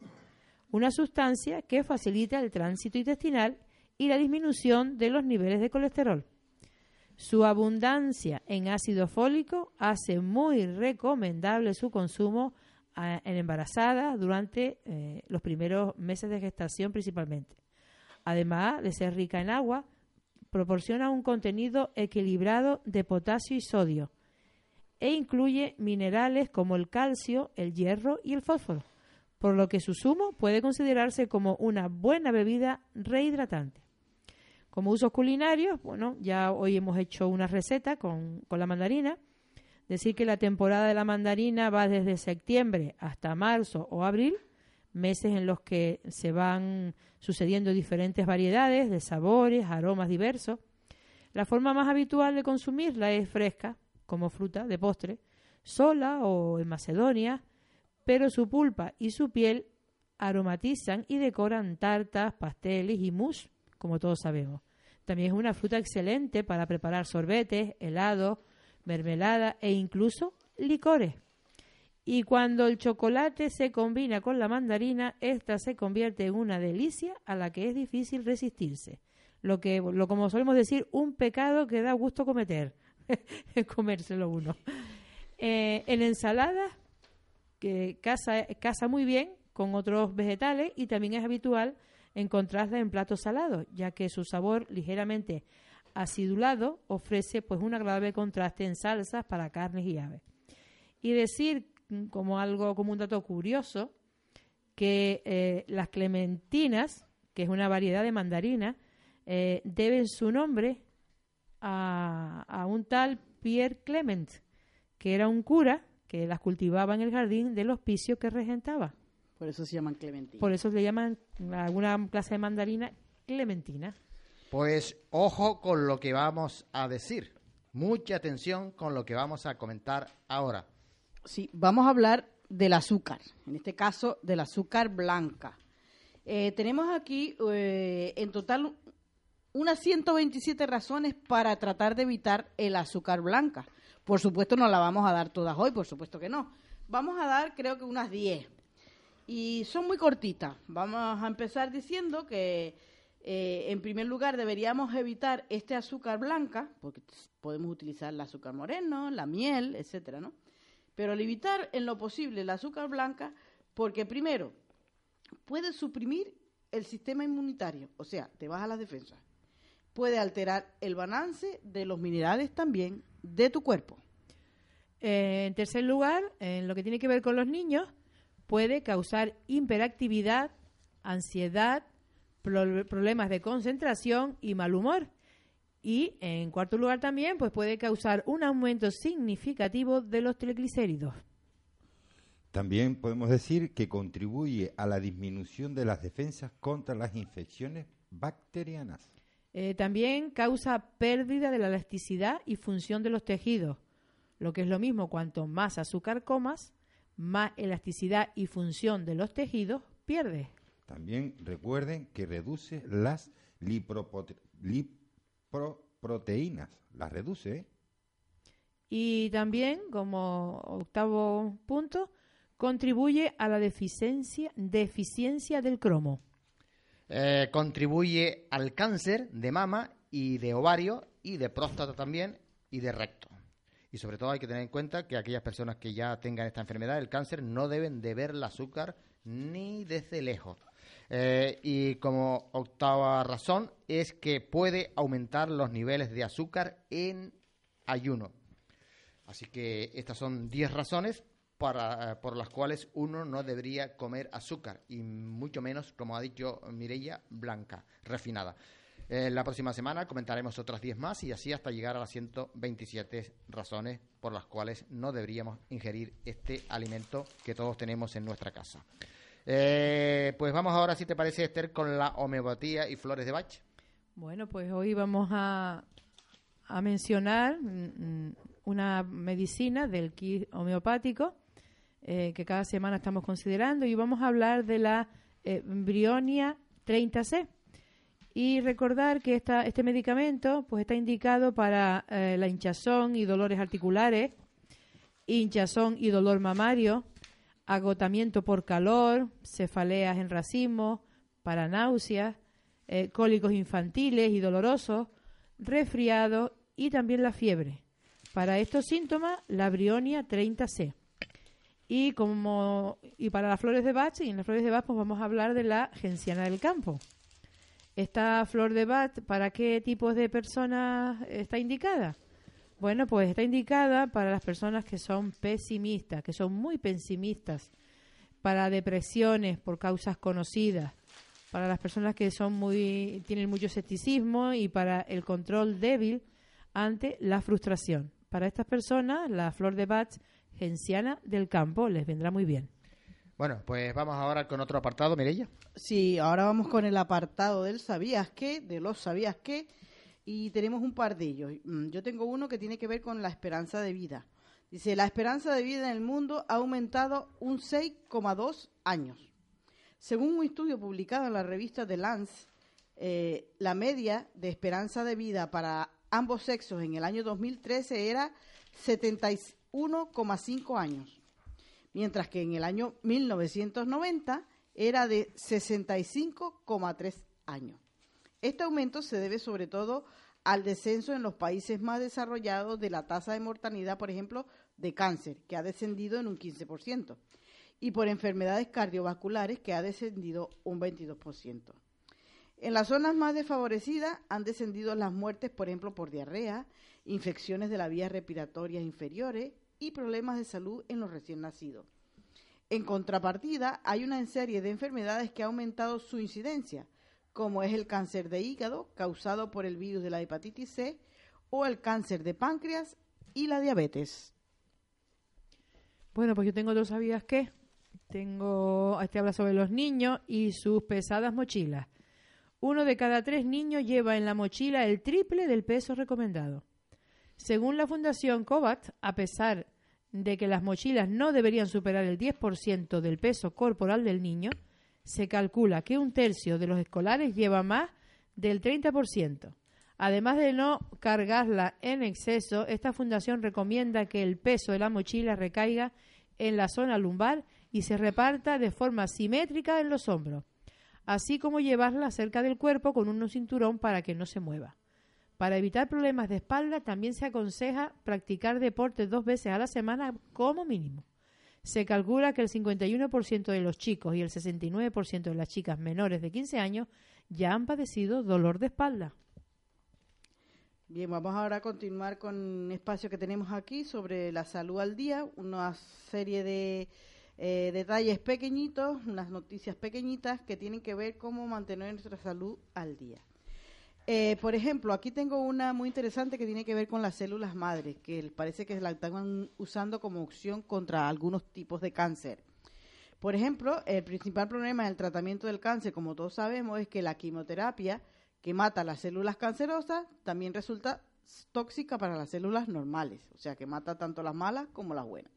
Una sustancia que facilita el tránsito intestinal y la disminución de los niveles de colesterol. Su abundancia en ácido fólico hace muy recomendable su consumo ah, en embarazadas durante eh, los primeros meses de gestación principalmente. Además de ser rica en agua, proporciona un contenido equilibrado de potasio y sodio e incluye minerales como el calcio, el hierro y el fósforo, por lo que su zumo puede considerarse como una buena bebida rehidratante. Como usos culinarios, bueno, ya hoy hemos hecho una receta con, con la mandarina. Decir que la temporada de la mandarina va desde septiembre hasta marzo o abril, meses en los que se van sucediendo diferentes variedades de sabores, aromas diversos. La forma más habitual de consumirla es fresca, como fruta de postre, sola o en Macedonia, pero su pulpa y su piel aromatizan y decoran tartas, pasteles y mousse, como todos sabemos. También es una fruta excelente para preparar sorbetes, helados, mermelada e incluso licores. Y cuando el chocolate se combina con la mandarina, esta se convierte en una delicia a la que es difícil resistirse. Lo que, lo como solemos decir, un pecado que da gusto cometer, [LAUGHS] comérselo uno. Eh, en ensalada, que casa, casa muy bien con otros vegetales y también es habitual encontrarla en platos salados, ya que su sabor ligeramente acidulado ofrece pues un agradable contraste en salsas para carnes y aves. Y decir como algo como un dato curioso que eh, las clementinas, que es una variedad de mandarina, eh, deben su nombre a, a un tal Pierre Clement, que era un cura que las cultivaba en el jardín del hospicio que regentaba. Por eso se llaman clementinas. Por eso le llaman a alguna clase de mandarina clementina. Pues ojo con lo que vamos a decir. Mucha atención con lo que vamos a comentar ahora. Sí, vamos a hablar del azúcar, en este caso del azúcar blanca. Eh, tenemos aquí eh, en total unas 127 razones para tratar de evitar el azúcar blanca. Por supuesto no la vamos a dar todas hoy, por supuesto que no. Vamos a dar creo que unas 10. Y son muy cortitas. Vamos a empezar diciendo que eh, en primer lugar deberíamos evitar este azúcar blanca, porque podemos utilizar el azúcar moreno, la miel, etcétera, ¿no? Pero evitar en lo posible el azúcar blanca, porque primero puede suprimir el sistema inmunitario, o sea, te baja las defensas. Puede alterar el balance de los minerales también de tu cuerpo. Eh, en tercer lugar, en lo que tiene que ver con los niños, puede causar hiperactividad, ansiedad, problemas de concentración y mal humor. Y en cuarto lugar también, pues puede causar un aumento significativo de los triglicéridos. También podemos decir que contribuye a la disminución de las defensas contra las infecciones bacterianas. Eh, también causa pérdida de la elasticidad y función de los tejidos. Lo que es lo mismo, cuanto más azúcar comas, más elasticidad y función de los tejidos pierdes. También recuerden que reduce las lipoproteínas, las reduce. ¿eh? Y también, como octavo punto, contribuye a la deficiencia, deficiencia del cromo. Eh, contribuye al cáncer de mama y de ovario y de próstata también y de recto. Y sobre todo hay que tener en cuenta que aquellas personas que ya tengan esta enfermedad, el cáncer, no deben de ver el azúcar ni desde lejos. Eh, y como octava razón es que puede aumentar los niveles de azúcar en ayuno. Así que estas son 10 razones para, eh, por las cuales uno no debería comer azúcar y mucho menos, como ha dicho Mirella, blanca, refinada. Eh, la próxima semana comentaremos otras 10 más y así hasta llegar a las 127 razones por las cuales no deberíamos ingerir este alimento que todos tenemos en nuestra casa. Eh, pues vamos ahora, si te parece, Esther, con la homeopatía y flores de Bach. Bueno, pues hoy vamos a, a mencionar mm, una medicina del kit homeopático eh, que cada semana estamos considerando y vamos a hablar de la Brionia 30C. Y recordar que esta, este medicamento pues está indicado para eh, la hinchazón y dolores articulares, hinchazón y dolor mamario, agotamiento por calor, cefaleas en racimo, para náuseas, eh, cólicos infantiles y dolorosos, resfriado y también la fiebre. Para estos síntomas, la brionia 30C. Y como y para las flores de Bach, y en las flores de Bach pues vamos a hablar de la genciana del campo. ¿Esta flor de Bach para qué tipos de personas está indicada? Bueno, pues está indicada para las personas que son pesimistas, que son muy pesimistas, para depresiones por causas conocidas, para las personas que son muy tienen mucho escepticismo y para el control débil ante la frustración. Para estas personas, la flor de Bach genciana del campo les vendrá muy bien. Bueno, pues vamos ahora con otro apartado, Mireya. Sí, ahora vamos con el apartado del sabías qué, de los sabías qué, y tenemos un par de ellos. Mm, Yo tengo uno que tiene que ver con la esperanza de vida. Dice, la esperanza de vida en el mundo ha aumentado un 6,2 años. Según un estudio publicado en la revista The Lance, eh, la media de esperanza de vida para ambos sexos en el año 2013 era 71,5 años, mientras que en el año 1990 era de 65,3 años. Este aumento se debe sobre todo al descenso en los países más desarrollados de la tasa de mortalidad, por ejemplo, de cáncer, que ha descendido en un 15%, y por enfermedades cardiovasculares, que ha descendido un 22%. En las zonas más desfavorecidas han descendido las muertes, por ejemplo, por diarrea, infecciones de las vías respiratorias inferiores y problemas de salud en los recién nacidos. En contrapartida, hay una serie de enfermedades que ha aumentado su incidencia, como es el cáncer de hígado causado por el virus de la hepatitis C o el cáncer de páncreas y la diabetes. Bueno, pues yo tengo dos sabías qué. Tengo, este habla sobre los niños y sus pesadas mochilas. Uno de cada tres niños lleva en la mochila el triple del peso recomendado. Según la Fundación COVAT, a pesar de que las mochilas no deberían superar el 10% del peso corporal del niño, se calcula que un tercio de los escolares lleva más del 30%. Además de no cargarla en exceso, esta fundación recomienda que el peso de la mochila recaiga en la zona lumbar y se reparta de forma simétrica en los hombros, así como llevarla cerca del cuerpo con un cinturón para que no se mueva. Para evitar problemas de espalda, también se aconseja practicar deporte dos veces a la semana como mínimo. Se calcula que el 51% de los chicos y el 69% de las chicas menores de 15 años ya han padecido dolor de espalda. Bien, vamos ahora a continuar con un espacio que tenemos aquí sobre la salud al día, una serie de eh, detalles pequeñitos, unas noticias pequeñitas que tienen que ver cómo mantener nuestra salud al día. Eh, por ejemplo, aquí tengo una muy interesante que tiene que ver con las células madres, que parece que la están usando como opción contra algunos tipos de cáncer. Por ejemplo, el principal problema del tratamiento del cáncer, como todos sabemos, es que la quimioterapia que mata las células cancerosas también resulta tóxica para las células normales, o sea que mata tanto las malas como las buenas.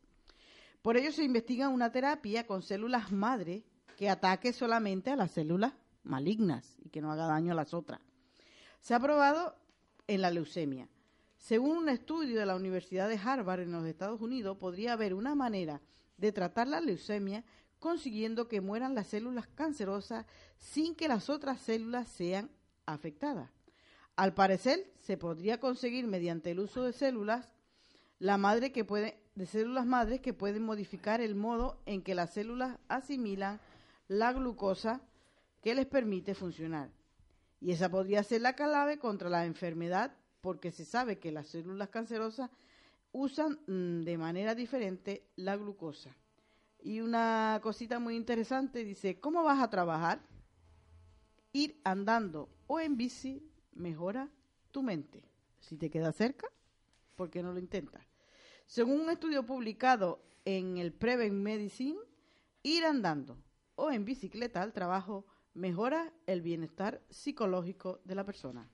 Por ello se investiga una terapia con células madre que ataque solamente a las células malignas y que no haga daño a las otras. Se ha probado en la leucemia. Según un estudio de la Universidad de Harvard en los Estados Unidos, podría haber una manera de tratar la leucemia consiguiendo que mueran las células cancerosas sin que las otras células sean afectadas. Al parecer, se podría conseguir mediante el uso de células la madre que de células madres que pueden modificar el modo en que las células asimilan la glucosa que les permite funcionar. Y esa podría ser la clave contra la enfermedad porque se sabe que las células cancerosas usan mm, de manera diferente la glucosa. Y una cosita muy interesante dice, ¿cómo vas a trabajar? Ir andando o en bici mejora tu mente. Si te queda cerca, ¿por qué no lo intentas? Según un estudio publicado en el Prevent Medicine, ir andando o en bicicleta al trabajo mejora el bienestar psicológico de la persona.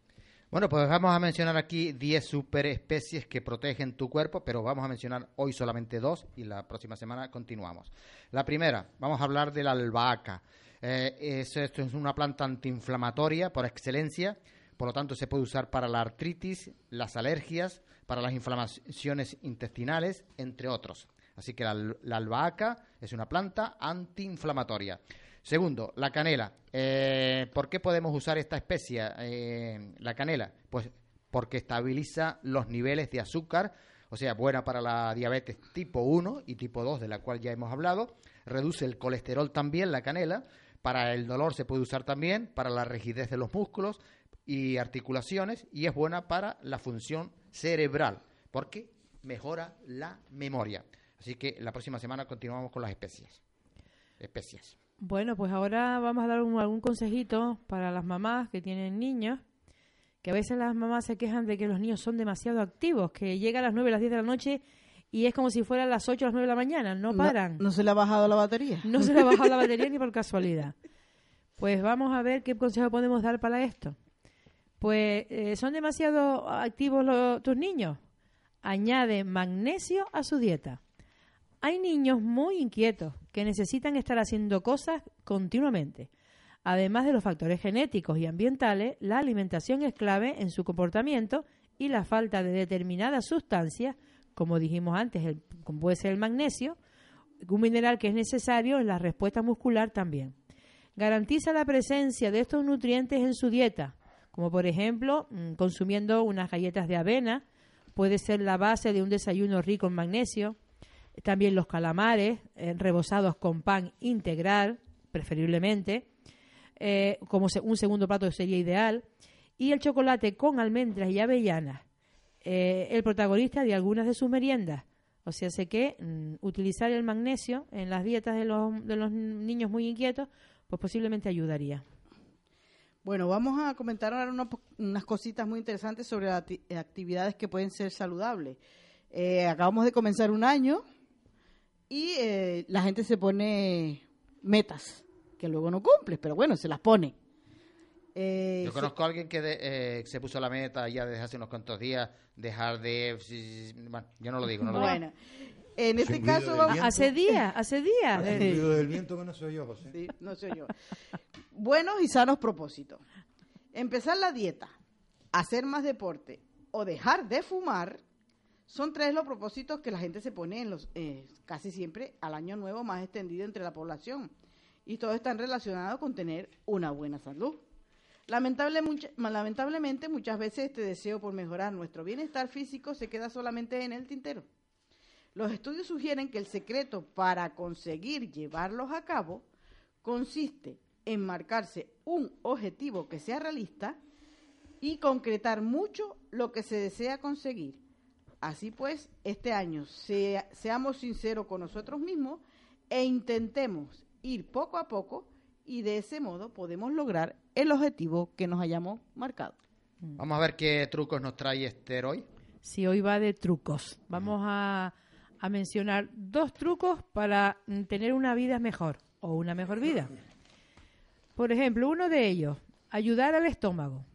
Bueno, pues vamos a mencionar aquí 10 superespecies que protegen tu cuerpo, pero vamos a mencionar hoy solamente dos y la próxima semana continuamos. La primera, vamos a hablar de la albahaca. Eh, es, esto es una planta antiinflamatoria por excelencia, por lo tanto se puede usar para la artritis, las alergias, para las inflamaciones intestinales, entre otros. Así que la, la albahaca es una planta antiinflamatoria. Segundo, la canela. Eh, ¿Por qué podemos usar esta especie, eh, la canela? Pues porque estabiliza los niveles de azúcar, o sea, buena para la diabetes tipo 1 y tipo 2, de la cual ya hemos hablado. Reduce el colesterol también, la canela. Para el dolor se puede usar también, para la rigidez de los músculos y articulaciones, y es buena para la función cerebral, porque mejora la memoria. Así que la próxima semana continuamos con las especies. Especias. Bueno, pues ahora vamos a dar un- algún consejito para las mamás que tienen niños, que a veces las mamás se quejan de que los niños son demasiado activos, que llega a las 9, las 10 de la noche y es como si fuera a las 8 o las 9 de la mañana, no paran. No, se le ha bajado la batería. No se le ha bajado la [LAUGHS] batería ni por casualidad. Pues vamos a ver qué consejo podemos dar para esto. Pues eh, son demasiado activos los- tus niños. Añade magnesio a su dieta. Hay niños muy inquietos que necesitan estar haciendo cosas continuamente. Además de los factores genéticos y ambientales, la alimentación es clave en su comportamiento y la falta de determinadas sustancias, como dijimos antes, el- como puede ser el magnesio, un mineral que es necesario en la respuesta muscular también. Garantiza la presencia de estos nutrientes en su dieta, como por ejemplo mm, consumiendo unas galletas de avena, puede ser la base de un desayuno rico en magnesio, también los calamares eh, rebozados con pan integral, preferiblemente, eh, como se- un segundo plato sería ideal, y el chocolate con almendras y avellanas, eh, el protagonista de algunas de sus meriendas. O sea, sé que mm, utilizar el magnesio en las dietas de los, de los niños muy inquietos, pues posiblemente ayudaría. Bueno, vamos a comentar ahora unas cositas muy interesantes sobre las acti- actividades que pueden ser saludables. Eh, acabamos de comenzar un año y eh, la gente se pone metas que luego no cumple, pero bueno, se las pone. Eh, Yo se- conozco a alguien que de- eh, se puso la meta ya desde hace unos cuantos días dejar de... Bueno, yo no lo digo, no lo digo. bueno, en este caso vamos... Hace días, hace días. El eh, ruido del viento que no soy yo, José. [LAUGHS] Sí, no sé yo. Buenos y sanos propósitos. Empezar la dieta, hacer más deporte o dejar de fumar son tres los propósitos que la gente se pone en los eh, casi siempre al año nuevo más extendido entre la población. Y todos están relacionados con tener una buena salud. Lamentablemente, muchas veces este deseo por mejorar nuestro bienestar físico se queda solamente en el tintero. Los estudios sugieren que el secreto para conseguir llevarlos a cabo consiste en marcarse un objetivo que sea realista y concretar mucho lo que se desea conseguir. Así pues, este año sea- seamos sinceros con nosotros mismos e intentemos ir poco a poco y de ese modo podemos lograr el objetivo que nos hayamos marcado. Vamos a ver qué trucos nos trae Esther hoy. Si hoy va de trucos, vamos a, a mencionar dos trucos para mm, tener una vida mejor o una mejor vida. Por ejemplo, uno de ellos, ayudar al estómago.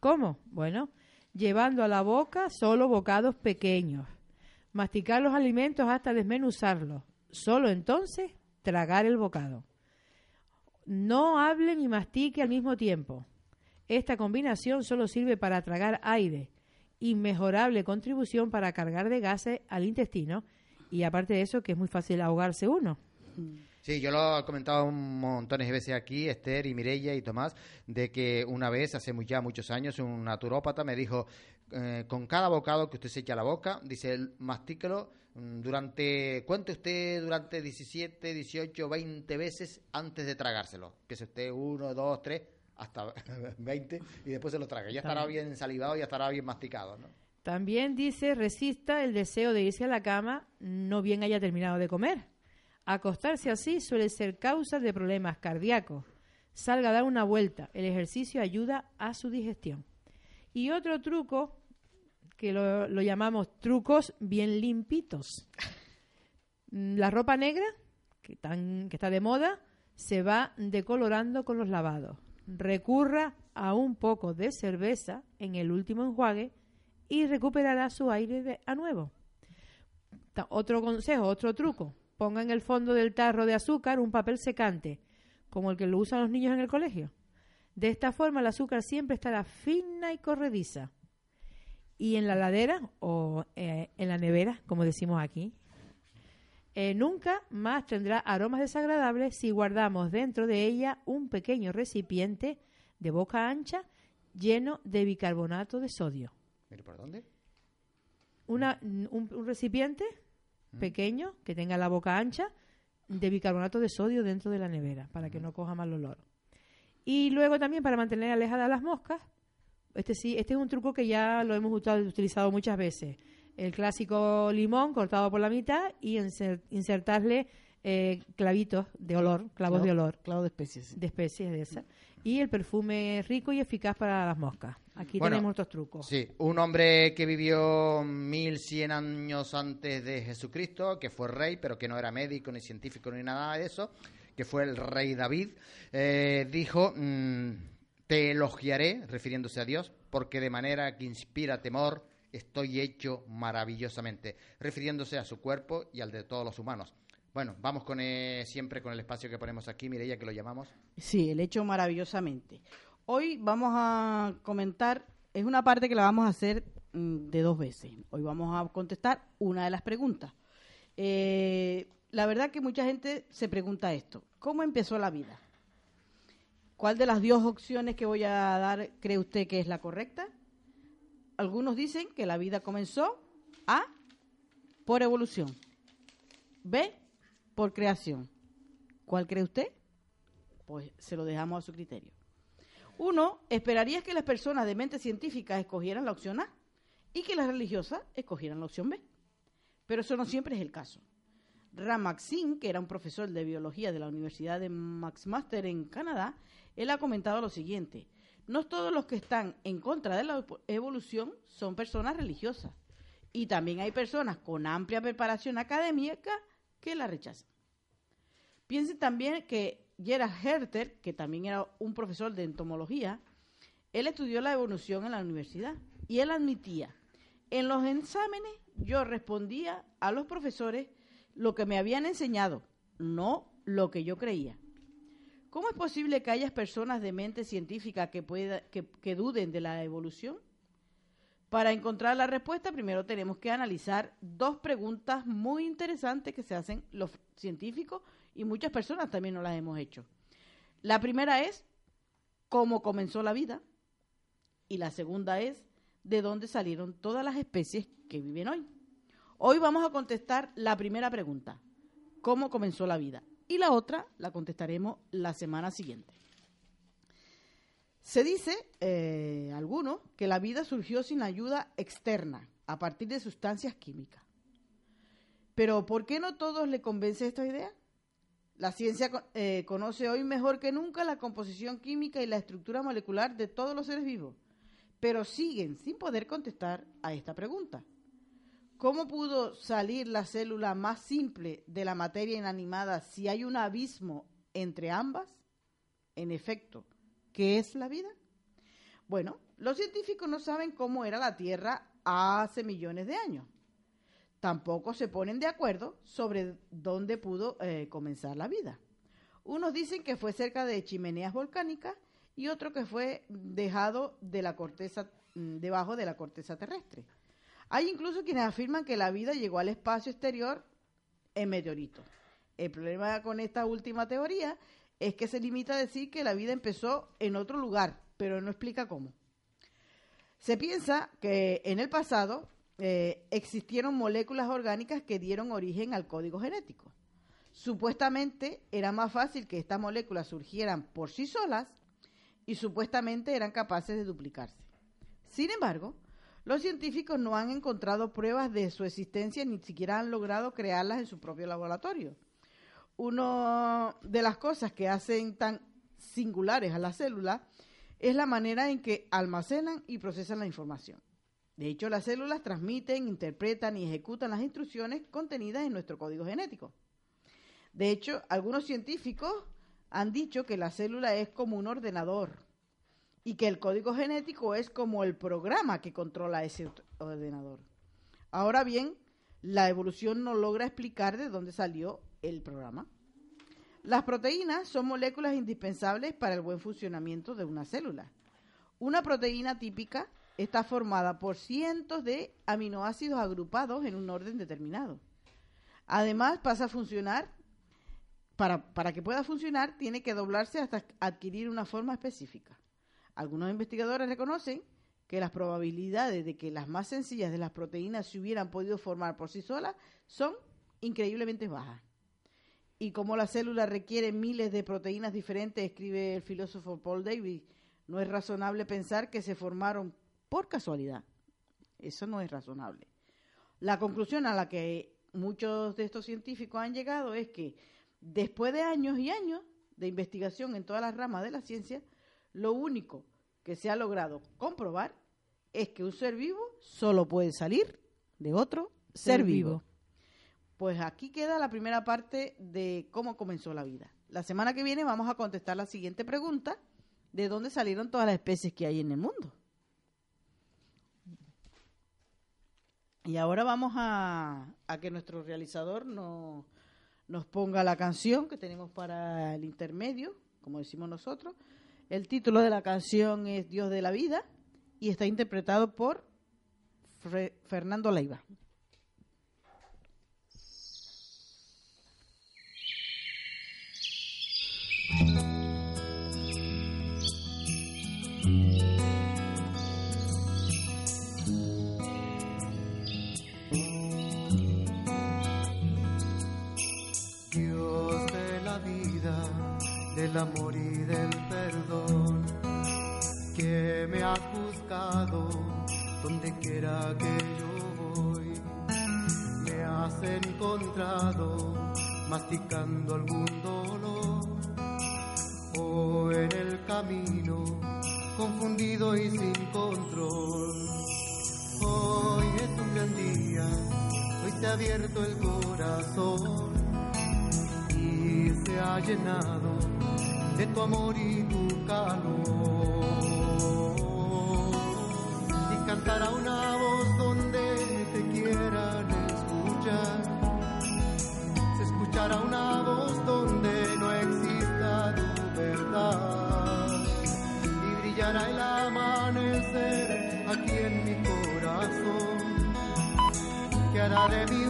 ¿Cómo? Bueno, llevando a la boca solo bocados pequeños. Masticar los alimentos hasta desmenuzarlos. Solo entonces tragar el bocado. No hable ni mastique al mismo tiempo. Esta combinación solo sirve para tragar aire, inmejorable contribución para cargar de gases al intestino y aparte de eso que es muy fácil ahogarse uno. Sí, yo lo he comentado un montones de veces aquí, Esther y Mirella y Tomás, de que una vez, hace ya muchos años, un naturópata me dijo, eh, con cada bocado que usted se echa a la boca, dice, mastíquelo mm, durante, cuente usted durante 17, 18, 20 veces antes de tragárselo. Empiece usted uno, dos, tres, hasta [LAUGHS] 20 y después se lo traga. Ya estará bien salivado, ya estará bien masticado, ¿no? También dice resista el deseo de irse a la cama no bien haya terminado de comer. Acostarse así suele ser causa de problemas cardíacos. Salga a dar una vuelta. El ejercicio ayuda a su digestión. Y otro truco, que lo, llamamos trucos bien limpitos. Mm, La ropa negra, que, está de moda, se va decolorando con los lavados. Recurra a un poco de cerveza en el último enjuague y recuperará su aire a nuevo. Otro consejo, otro truco. Ponga en el fondo del tarro de azúcar un papel secante, como el que lo usan los niños en el colegio. De esta forma el azúcar siempre estará fina y corrediza. Y en la ladera o eh, en la nevera, como decimos aquí, eh, nunca más tendrá aromas desagradables si guardamos dentro de ella un pequeño recipiente de boca ancha lleno de bicarbonato de sodio. Mire, ¿por dónde? Una- un, un recipiente pequeño que tenga la boca ancha de bicarbonato de sodio dentro de la nevera para que no coja mal olor. Y luego también para mantener alejadas las moscas, este sí, este es un truco que ya lo hemos utilizado muchas veces. El clásico limón cortado por la mitad y inser- insertarle eh, clavitos de olor, clavos de olor, Clavo de especies. sí. de especies de esas. Y el perfume rico y eficaz para las moscas. Aquí Bueno, tenemos otros trucos. Sí, un hombre que vivió 1100 años antes de Jesucristo, que fue rey, pero que no era médico, ni científico, ni nada de eso, que fue el rey David, eh, dijo, mm, te elogiaré, refiriéndose a Dios, porque de manera que inspira temor, estoy hecho maravillosamente, refiriéndose a su cuerpo y al de todos los humanos. Bueno, vamos con eh, siempre con el espacio que ponemos aquí, Mireia, que lo llamamos. Sí, el hecho maravillosamente. Hoy vamos a comentar, es una parte que la vamos a hacer mm, de dos veces. Hoy vamos a contestar una de las preguntas. Eh, la verdad que mucha gente se pregunta esto, ¿cómo empezó la vida? ¿Cuál de las dos opciones que voy a dar cree usted que es la correcta? Algunos dicen que la vida comenzó A, por evolución, B, por creación. ¿Cuál cree usted? Pues se lo dejamos a su criterio. Uno, esperaría que las personas de mente científica escogieran la opción A y que las religiosas escogieran la opción B. Pero eso no siempre es el caso. Ramax Singh, que era un profesor de biología de la Universidad de McMaster en Canadá, él ha comentado lo siguiente. No todos los que están en contra de la evolución son personas religiosas. Y también hay personas con amplia preparación académica que la rechazan. Piensen también que Gerard Herter, que también era un profesor de entomología, él estudió la evolución en la universidad y él admitía, en los exámenes yo respondía a los profesores lo que me habían enseñado, no lo que yo creía. ¿Cómo es posible que haya personas de mente científica que, pueda, que, que duden de la evolución? Para encontrar la respuesta, primero tenemos que analizar dos preguntas muy interesantes que se hacen los científicos y muchas personas también nos las hemos hecho. La primera es, ¿cómo comenzó la vida? Y la segunda es, ¿de dónde salieron todas las especies que viven hoy? Hoy vamos a contestar la primera pregunta, ¿cómo comenzó la vida? Y la otra la contestaremos la semana siguiente. Se dice, eh, algunos, que la vida surgió sin ayuda externa, a partir de sustancias químicas. Pero ¿por qué no todos le convence esta idea? La ciencia eh, conoce hoy mejor que nunca la composición química y la estructura molecular de todos los seres vivos, pero siguen sin poder contestar a esta pregunta. ¿Cómo pudo salir la célula más simple de la materia inanimada si hay un abismo entre ambas? En efecto, ¿qué es la vida? Bueno, los científicos no saben cómo era la Tierra hace millones de años. Tampoco se ponen de acuerdo sobre dónde pudo eh, comenzar la vida. Unos dicen que fue cerca de chimeneas volcánicas y otro que fue dejado de la corteza, mm, debajo de la corteza terrestre. Hay incluso quienes afirman que la vida llegó al espacio exterior en meteoritos. El problema con esta última teoría es que se limita a decir que la vida empezó en otro lugar, pero no explica cómo. Se piensa que en el pasado eh, existieron moléculas orgánicas que dieron origen al código genético. Supuestamente era más fácil que estas moléculas surgieran por sí solas y supuestamente eran capaces de duplicarse. Sin embargo, los científicos no han encontrado pruebas de su existencia ni siquiera han logrado crearlas en su propio laboratorio. Una de las cosas que hacen tan singulares a las células es la manera en que almacenan y procesan la información. De hecho, las células transmiten, interpretan y ejecutan las instrucciones contenidas en nuestro código genético. De hecho, algunos científicos han dicho que la célula es como un ordenador y que el código genético es como el programa que controla ese ordenador. Ahora bien, la evolución no logra explicar de dónde salió el programa. Las proteínas son moléculas indispensables para el buen funcionamiento de una célula. Una proteína típica está formada por cientos de aminoácidos agrupados en un orden determinado. Además, pasa a funcionar, para, para, que pueda funcionar, tiene que doblarse hasta adquirir una forma específica. Algunos investigadores reconocen que las probabilidades de que las más sencillas de las proteínas se hubieran podido formar por sí solas son increíblemente bajas. Y como la célula requiere miles de proteínas diferentes, escribe el filósofo Paul Davis, no es razonable pensar que se formaron por casualidad. Eso no es razonable. La conclusión a la que muchos de estos científicos han llegado es que después de años y años de investigación en todas las ramas de la ciencia, lo único que se ha logrado comprobar es que un ser vivo solo puede salir de otro ser, vivo. Pues aquí queda la primera parte de cómo comenzó la vida. La semana que viene vamos a contestar la siguiente pregunta, de dónde salieron todas las especies que hay en el mundo. Y ahora vamos a, que nuestro realizador nos ponga la canción que tenemos para el intermedio, como decimos nosotros. El título de la canción es Dios de la Vida y está interpretado por Fernando Leiva. Del amor y del perdón que me ha buscado donde quiera que yo voy. Me has encontrado masticando algún dolor o en el camino confundido y sin control. Hoy es un gran día, hoy te ha abierto el corazón y se ha llenado de tu amor y tu calor. Y cantará una voz donde te quieran escuchar. Se escuchará una voz donde no exista tu verdad. Y brillará el amanecer aquí en mi corazón. Que hará de mí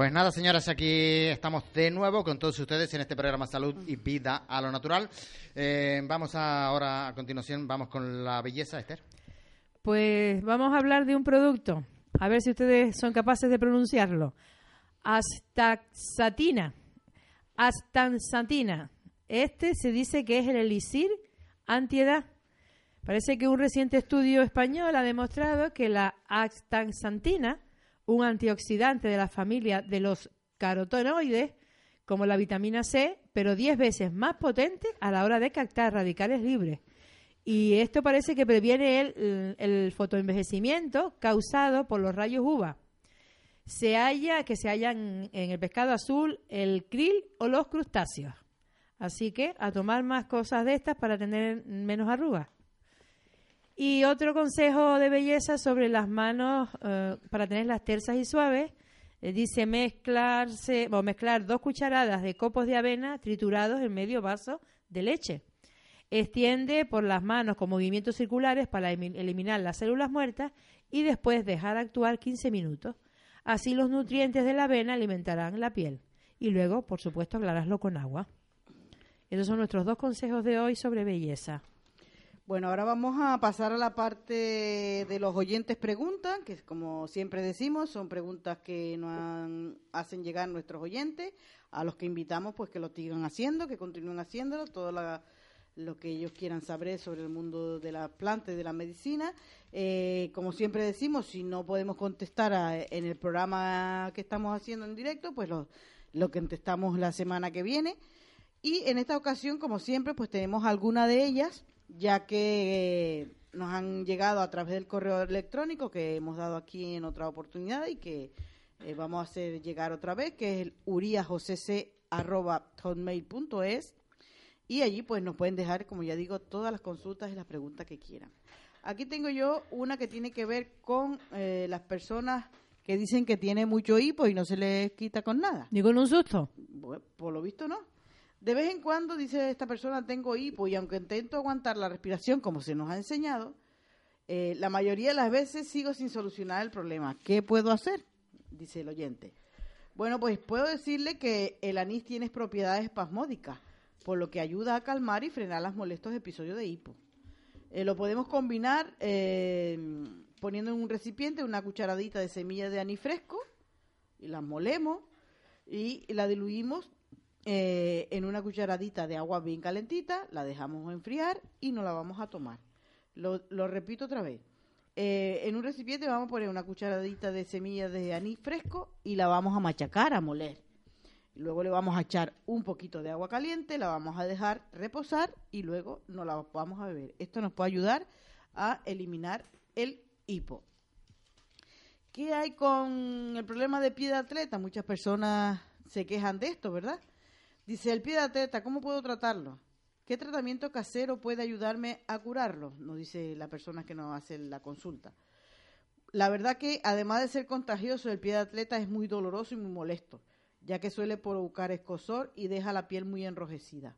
Pues nada, señoras, aquí estamos de nuevo con todos ustedes en este programa Salud y Vida a lo Natural. Eh, vamos ahora, a continuación, vamos con la belleza, Esther. Pues vamos a hablar de un producto. A ver si ustedes son capaces de pronunciarlo. Astaxatina. Astansatina. Este se dice que es el elixir antiedad. Parece que un reciente estudio español ha demostrado que la astaxantina, un antioxidante de la familia de los carotenoides, como la vitamina C, pero 10 veces más potente a la hora de captar radicales libres. Y esto parece que previene el, fotoenvejecimiento causado por los rayos UVA. Se halla que se hallan en el pescado azul, el krill o los crustáceos. Así que a tomar más cosas de estas para tener menos arrugas. Y otro consejo de belleza sobre las manos eh, para tenerlas tersas y suaves. eh, dice mezclarse, o mezclar dos cucharadas de copos de avena triturados en medio vaso de leche. Extiende por las manos con movimientos circulares para eliminar las células muertas y después dejar actuar 15 minutos. Así los nutrientes de la avena alimentarán la piel. Y luego, por supuesto, aclararlo con agua. Esos son nuestros dos consejos de hoy sobre belleza. Bueno, ahora vamos a pasar a la parte de los oyentes preguntan, que como siempre decimos, son preguntas que nos hacen llegar nuestros oyentes, a los que invitamos pues que lo sigan haciendo, que continúen haciéndolo, todo la- lo que ellos quieran saber sobre el mundo de las plantas y de la medicina. Eh, como siempre decimos, si no podemos contestar a- en el programa que estamos haciendo en directo, pues lo, lo contestamos la semana que viene. Y en esta ocasión, como siempre, pues tenemos alguna de ellas, ya que eh, nos han llegado a través del correo electrónico que hemos dado aquí en otra oportunidad y que eh, vamos a hacer llegar otra vez, que es el uriajocc.hotmail.es y allí pues nos pueden dejar, como ya digo, todas las consultas y las preguntas que quieran. Aquí tengo yo una que tiene que ver con eh, las personas que dicen que tiene mucho hipo y no se les quita con nada. Ni con un susto. Bueno, por lo visto no. De vez en cuando, dice esta persona, tengo hipo y aunque intento aguantar la respiración como se nos ha enseñado, eh, la mayoría de las veces sigo sin solucionar el problema. ¿Qué puedo hacer? Dice el oyente. Bueno, pues puedo decirle que el anís tiene propiedades espasmódicas, por lo que ayuda a calmar y frenar los molestos episodios de hipo. Eh, lo podemos combinar eh, poniendo en un recipiente una cucharadita de semillas de anís fresco y las molemos y la diluimos eh, en una cucharadita de agua bien calentita, la dejamos enfriar y nos la vamos a tomar. Lo, lo repito otra vez. Eh, en un recipiente vamos a poner una cucharadita de semillas de anís fresco y la vamos a machacar, a moler. Luego le vamos a echar un poquito de agua caliente, la vamos a dejar reposar y luego nos la vamos a beber. Esto nos puede ayudar a eliminar el hipo. ¿Qué hay con el problema de pie de atleta? Muchas personas se quejan de esto, ¿verdad? Dice el pie de atleta, ¿cómo puedo tratarlo? ¿Qué tratamiento casero puede ayudarme a curarlo? Nos dice la persona que nos hace la consulta. La verdad que además de ser contagioso, el pie de atleta es muy doloroso y muy molesto, ya que suele provocar escosor y deja la piel muy enrojecida.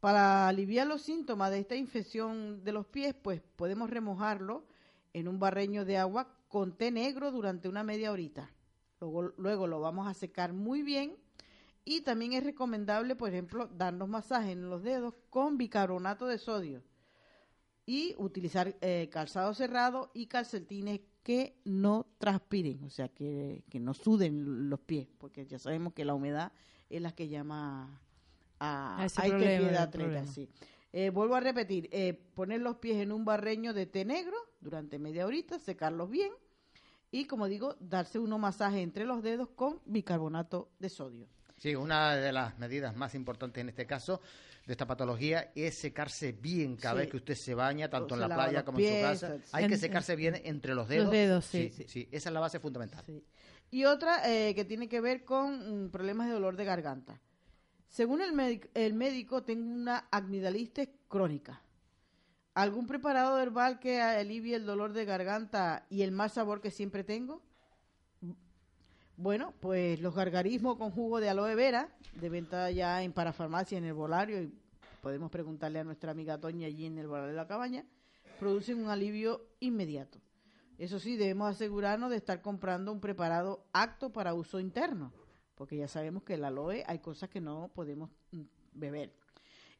Para aliviar los síntomas de esta infección de los pies, pues podemos remojarlo en un barreño de agua con té negro durante una media horita. Luego, luego lo vamos a secar muy bien y también es recomendable, por ejemplo, darnos masaje en los dedos con bicarbonato de sodio y utilizar eh, calzado cerrado y calcetines que no transpiren, o sea, que, que no suden los pies, porque ya sabemos que la humedad es la que llama a, A ese a este problema, pie de el atleta, problema. sí. Eh, vuelvo a repetir, eh, poner los pies en un barreño de té negro durante media horita, secarlos bien y, como digo, darse uno masaje entre los dedos con bicarbonato de sodio. Sí, una de las medidas más importantes en este caso de esta patología es secarse bien cada Sí. vez que usted se baña, tanto en la playa como en su casa. Hay que secarse bien entre los Los dedos. dedos, sí. sí, sí, esa es la base fundamental. Y otra eh, que tiene que ver con mm, problemas de dolor de garganta. Según el, el médico, tengo una amigdalitis crónica. ¿Algún preparado herbal que alivie el dolor de garganta y el mal sabor que siempre tengo? Bueno, pues los gargarismos con jugo de aloe vera, de venta ya en parafarmacia, en el volario, y podemos preguntarle a nuestra amiga Toña allí en el volario de la cabaña, producen un alivio inmediato. Eso sí, debemos asegurarnos de estar comprando un preparado apto para uso interno, porque ya sabemos que el aloe hay cosas que no podemos mm, beber.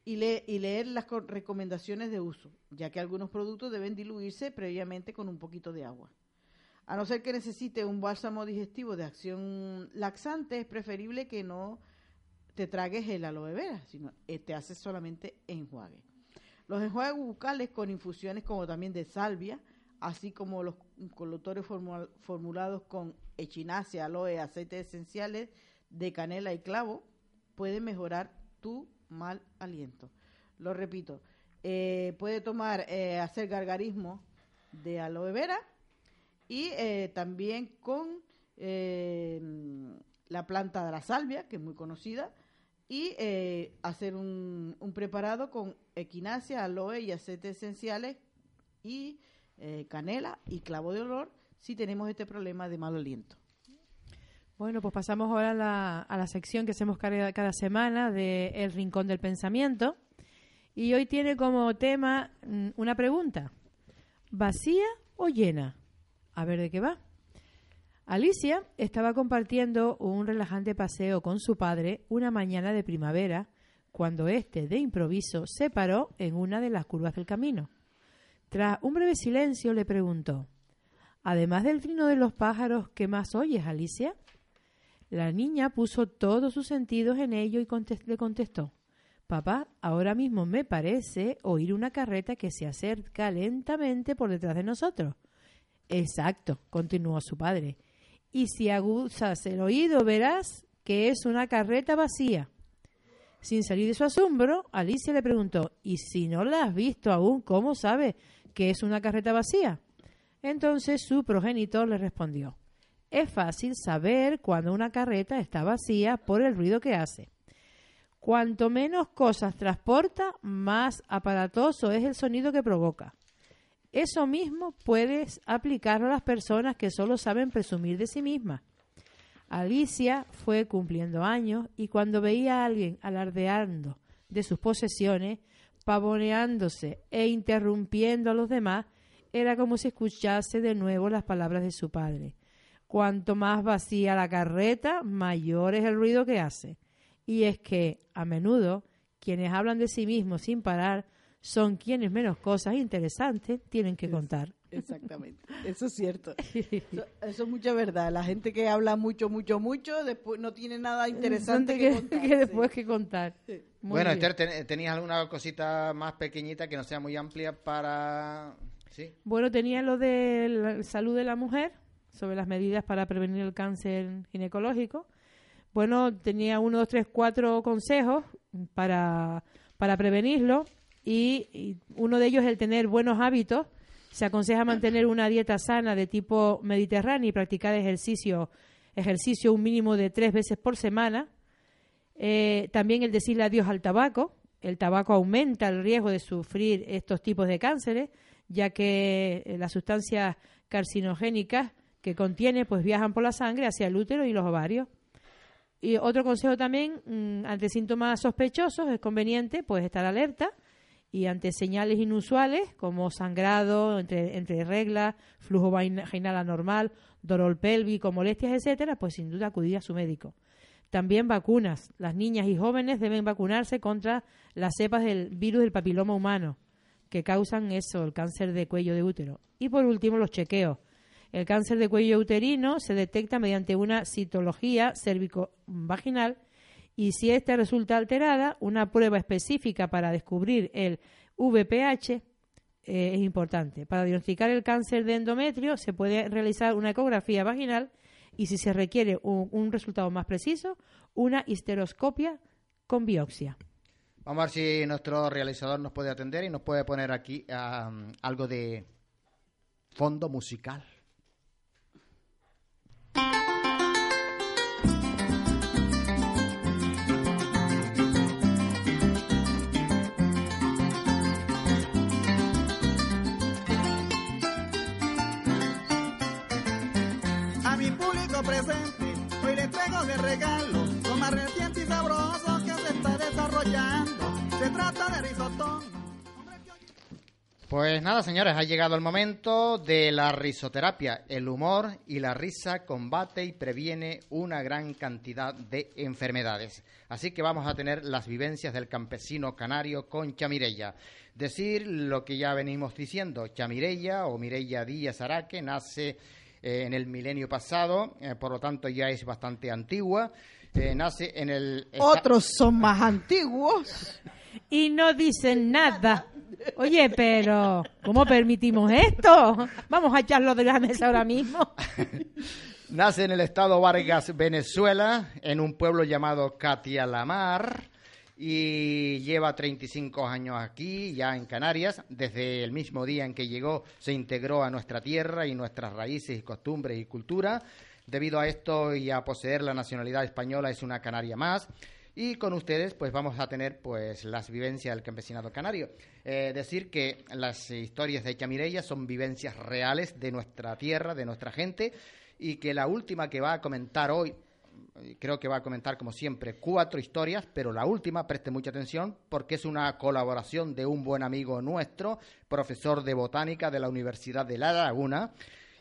Y, y leer las co- recomendaciones de uso, ya que algunos productos deben diluirse previamente con un poquito de agua. A no ser que necesite un bálsamo digestivo de acción laxante, es preferible que no te tragues el aloe vera, sino eh, te haces solamente enjuague. Los enjuagues bucales con infusiones como también de salvia, así como los colutores formula- formulados con echinacea, aloe, aceites esenciales de canela y clavo, pueden mejorar tu mal aliento. Lo repito, eh, puede tomar, eh, hacer gargarismo de aloe vera y eh, también con eh, la planta de la salvia, que es muy conocida, y eh, hacer un, un preparado con equinacia, aloe y aceites esenciales y canela y clavo de olor si tenemos este problema de mal aliento. Bueno, pues pasamos ahora a la, a la sección que hacemos cada, cada semana de El Rincón del Pensamiento. Y hoy tiene como tema mm, una pregunta. ¿Vacía o llena? A ver de qué va. Alicia estaba compartiendo un relajante paseo con su padre una mañana de primavera cuando éste, de improviso, se paró en una de las curvas del camino. Tras un breve silencio le preguntó, Además del trino de los pájaros, ¿qué más oyes, Alicia? La niña puso todos sus sentidos en ello y le contestó, Papá, ahora mismo me parece oír una carreta que se acerca lentamente por detrás de nosotros. Exacto, continuó su padre. Y si aguzas el oído verás que es una carreta vacía. Sin salir de su asombro, Alicia le preguntó, ¿y si no la has visto aún, cómo sabes que es una carreta vacía? Entonces su progenitor le respondió, es fácil saber cuando una carreta está vacía por el ruido que hace. Cuanto menos cosas transporta, más aparatoso es el sonido que provoca. Eso mismo puedes aplicarlo a las personas que solo saben presumir de sí mismas. Alicia fue cumpliendo años y cuando veía a alguien alardeando de sus posesiones, pavoneándose e interrumpiendo a los demás, era como si escuchase de nuevo las palabras de su padre. Cuanto más vacía la carreta, mayor es el ruido que hace. Y es que, a menudo, quienes hablan de sí mismos sin parar son quienes menos cosas interesantes tienen que contar. Exactamente, eso es cierto. [LAUGHS] Eso, eso es mucha verdad. La gente que habla mucho, mucho, mucho, después no tiene nada interesante que, contar. que después [LAUGHS] que contar. Muy bueno, bien. Esther, ten- ¿tenías alguna cosita más pequeñita que no sea muy amplia para...? ¿Sí? Bueno, tenía lo de la salud de la mujer, sobre las medidas para prevenir el cáncer ginecológico. Bueno, tenía uno, dos, tres, cuatro consejos para, para prevenirlo y, uno de ellos es el tener buenos hábitos. Se aconseja mantener una dieta sana de tipo mediterráneo y practicar ejercicio, ejercicio un mínimo de tres veces por semana. Eh, también el decirle adiós al tabaco. El tabaco aumenta el riesgo de sufrir estos tipos de cánceres, ya que eh, las sustancias carcinogénicas que contiene pues viajan por la sangre hacia el útero y los ovarios. Y otro consejo también, mm, ante síntomas sospechosos es conveniente pues estar alerta y ante señales inusuales como sangrado entre, entre reglas, flujo vaginal anormal, dolor pélvico, molestias, etcétera, pues sin duda acudir a su médico. También vacunas. Las niñas y jóvenes deben vacunarse contra las cepas del virus del papiloma humano que causan eso, el cáncer de cuello de útero. Y por último, los chequeos. El cáncer de cuello uterino se detecta mediante una citología cérvico-vaginal y si ésta resulta alterada, una prueba específica para descubrir el VPH eh, es importante. Para diagnosticar el cáncer de endometrio se puede realizar una ecografía vaginal y si se requiere un, un resultado más preciso, una histeroscopia con biopsia. Vamos a ver si nuestro realizador nos puede atender y nos puede poner aquí am, algo de fondo musical. Presente, hoy le traigo de regalo lo más reciente y sabroso que se está desarrollando. Se trata de risotón. Pues nada, señores, ha llegado el momento de la risoterapia. El humor y la risa combate y previene una gran cantidad de enfermedades. Así que vamos a tener las vivencias del campesino canario con Chamirella. Decir lo que ya venimos diciendo, Chamirella o Mirella Díaz Araque nace eh, en el milenio pasado, eh, por lo tanto ya es bastante antigua. Eh, nace en el... Otros son más antiguos. Y no dicen nada. Oye, pero ¿cómo permitimos esto? Vamos a echarlo de la mesa ahora mismo. [LAUGHS] Nace en el estado Vargas, Venezuela, en un pueblo llamado Katia Lamar y lleva 35 años aquí, ya en Canarias. Desde el mismo día en que llegó, se integró a nuestra tierra y nuestras raíces costumbres y cultura. Debido a esto y a poseer la nacionalidad española, es una canaria más. Y con ustedes, pues vamos a tener pues las vivencias del campesinado canario. Eh, decir que las historias de Chamirella son vivencias reales de nuestra tierra, de nuestra gente, y que la última que va a comentar hoy, creo que va a comentar como siempre cuatro historias, pero la última, preste mucha atención, porque es una colaboración de un buen amigo nuestro, profesor de botánica de la Universidad de La Laguna,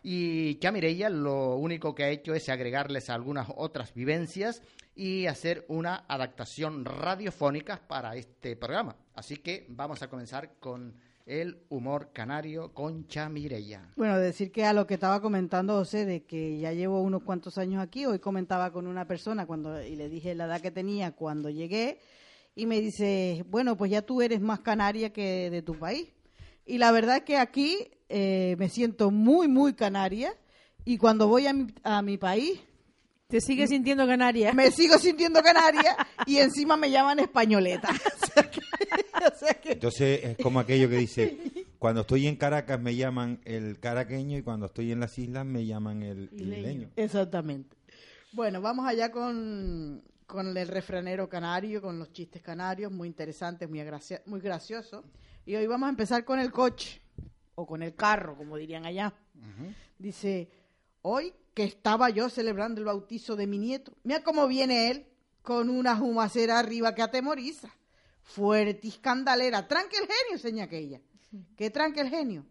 Y ya Mireia lo único que ha hecho es agregarles algunas otras vivencias y hacer una adaptación radiofónica para este programa. Así que vamos a comenzar con el humor canario con Chamireya. Bueno, decir que a lo que estaba comentando José, de que ya llevo unos cuantos años aquí, hoy comentaba con una persona cuando y le dije la edad que tenía cuando llegué y me dice, bueno, pues ya tú eres más canaria que de tu país. Y la verdad es que aquí eh, me siento muy, muy canaria y cuando voy a mi, a mi país Te sigues sintiendo canaria. me sigo sintiendo canaria y encima me llaman españoleta. [LAUGHS] O sea que- o sea que- Entonces es como aquello que dice, cuando estoy en Caracas me llaman el caraqueño y cuando estoy en las islas me llaman el isleño. Exactamente. Bueno, vamos allá con, con el refranero canario, con los chistes canarios, muy interesantes, muy, gracia- muy graciosos. Y hoy vamos a empezar con el coche, o con el carro, como dirían allá. Dice, hoy que estaba yo celebrando el bautizo de mi nieto, mira cómo viene él con una jumacera arriba que atemoriza. Fuerte y escandalera. Tranque el genio, seña aquella. ¿Qué tranque el genio?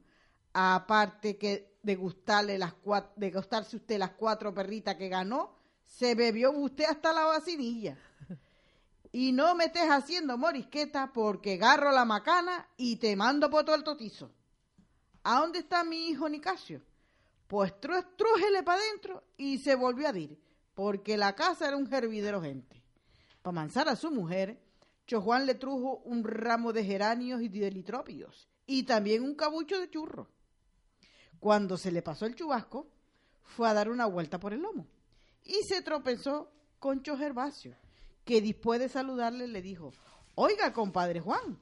Aparte que de gustarle las cua- de gustarse usted las cuatro perritas que ganó, se bebió usted hasta la vacinilla. [LAUGHS] Y no me estés haciendo morisqueta porque agarro la macana y te mando por todo el totizo. ¿A dónde está mi hijo Nicasio? Pues trú- trújele para adentro y se volvió a dir, porque la casa era un hervidero gente. Para mansar a su mujer, Chojuan le trujo un ramo de geranios y de litropios, y también un cabucho de churro. Cuando se le pasó el chubasco, fue a dar una vuelta por el lomo, y se tropezó con Cho Gervasio, que después de saludarle le dijo, oiga, compadre Juan,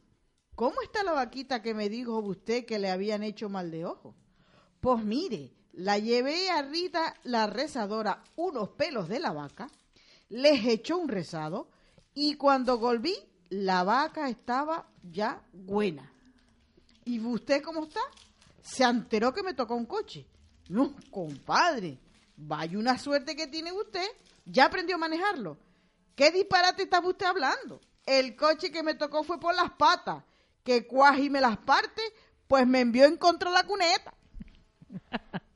¿cómo está la vaquita que me dijo usted que le habían hecho mal de ojo? Pues mire, la llevé a Rita, la rezadora, unos pelos de la vaca, les echó un rezado y cuando volví, la vaca estaba ya buena. ¿Y usted cómo está? Se enteró que me tocó un coche. No, compadre, vaya una suerte que tiene usted. Ya aprendió a manejarlo. ¿Qué disparate estaba usted hablando? El coche que me tocó fue por las patas. Que cuaji me las parte, pues me envió en contra la cuneta. [LAUGHS]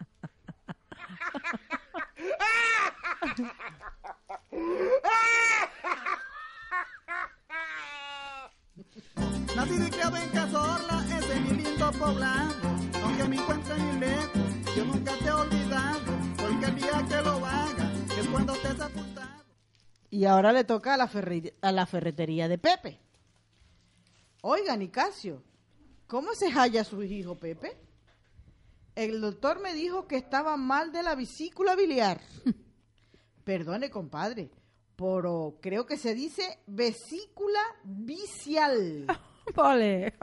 Y ahora le toca a la, a la ferretería de Pepe. Oiga, Nicasio, ¿cómo se halla su hijo Pepe? El doctor me dijo que estaba mal de la vesícula biliar. [LAUGHS] Perdone, compadre, pero creo que se dice vesícula vicial. [LAUGHS] Ole.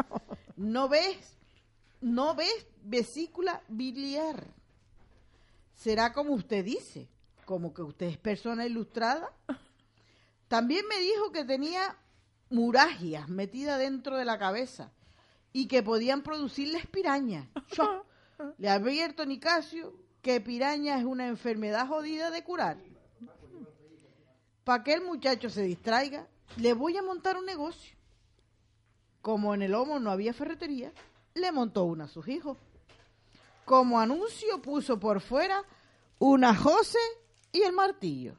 ¿No ves? ¿No ves vesícula biliar? ¿Será como usted dice? ¿Como que usted es persona ilustrada? También me dijo que tenía muragias metidas dentro de la cabeza y que podían producirles pirañas. [LAUGHS] Yo le advierto, Nicasio, que piraña es una enfermedad jodida de curar. Para que el muchacho se distraiga, le voy a montar un negocio. Como en el Lomo no había ferretería, le montó una a sus hijos. Como anuncio puso por fuera una José y el martillo.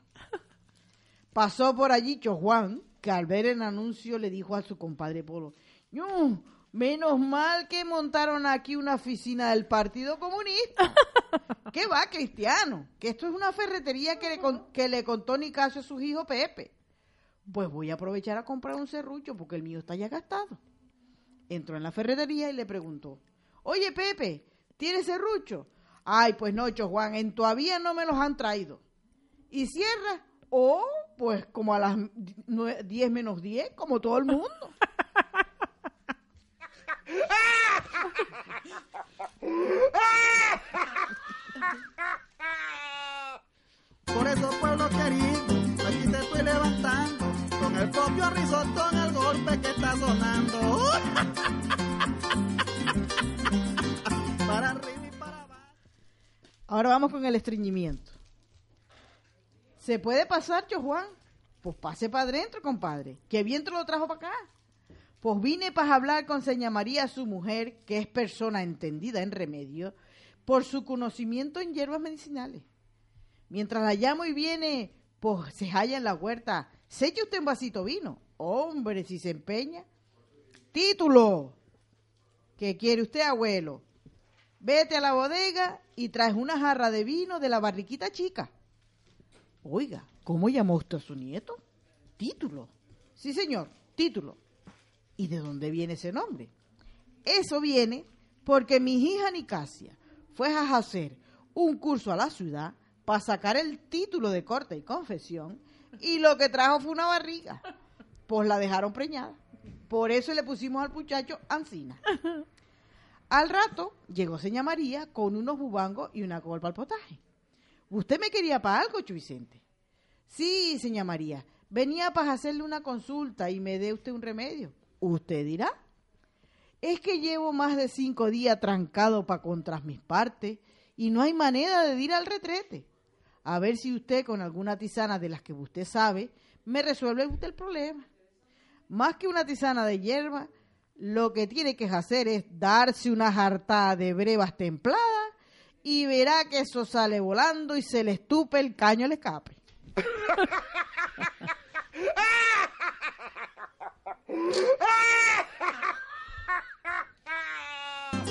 Pasó por allí Juan, que al ver el anuncio le dijo a su compadre Polo, "No, menos mal que montaron aquí una oficina del Partido Comunista. [LAUGHS] ¿Qué va, Cristiano? Que esto es una ferretería que le, con- que le contó Nicasio a sus hijos Pepe. Pues voy a aprovechar a comprar un serrucho porque el mío está ya gastado. Entró en la ferretería y le preguntó, oye Pepe, ¿tienes serrucho? Ay, pues no, Juan, en todavía no me los han traído. Y cierra, oh, pues como a las nue- 10 menos 10, como todo el mundo. [LAUGHS] Por eso, pueblo querido, aquí te estoy levantando. Con el propio risotón, el golpe que está sonando. [LAUGHS] para arriba y para abajo. Ahora vamos con el estreñimiento. ¿Se puede pasar, Cho Juan? Pues pase para adentro, compadre. ¿Qué viento lo trajo para acá? Pues vine para hablar con Seña María, su mujer, que es persona entendida en remedio, por su conocimiento en hierbas medicinales. Mientras la llamo y viene, pues se halla en la huerta. ¿Se echa usted un vasito vino? Hombre, si se empeña. Título. ¿Qué quiere usted, abuelo? Vete a la bodega y traes una jarra de vino de la barriquita chica. Oiga, ¿cómo llamó usted a su nieto? Título. Sí, señor, título. ¿Y de dónde viene ese nombre? Eso viene porque mi hija Nicasia fue a hacer un curso a la ciudad para sacar el título de corte y confesión y lo que trajo fue una barriga. Pues la dejaron preñada. Por eso le pusimos al muchacho Ancina. Al rato llegó seña María con unos bubangos y una col para el potaje. ¿Usted me quería para algo, Chu Vicente? Sí, seña María. Venía para hacerle una consulta y me dé usted un remedio. ¿Usted dirá? Es que llevo más de cinco días trancado para contra mis partes y no hay manera de ir al retrete. A ver si usted con alguna tisana de las que usted sabe me resuelve usted el problema. Más que una tisana de hierba, lo que tiene que hacer es darse una jartada de brevas templadas y verá que eso sale volando y se le estupe el caño al escape. [LAUGHS]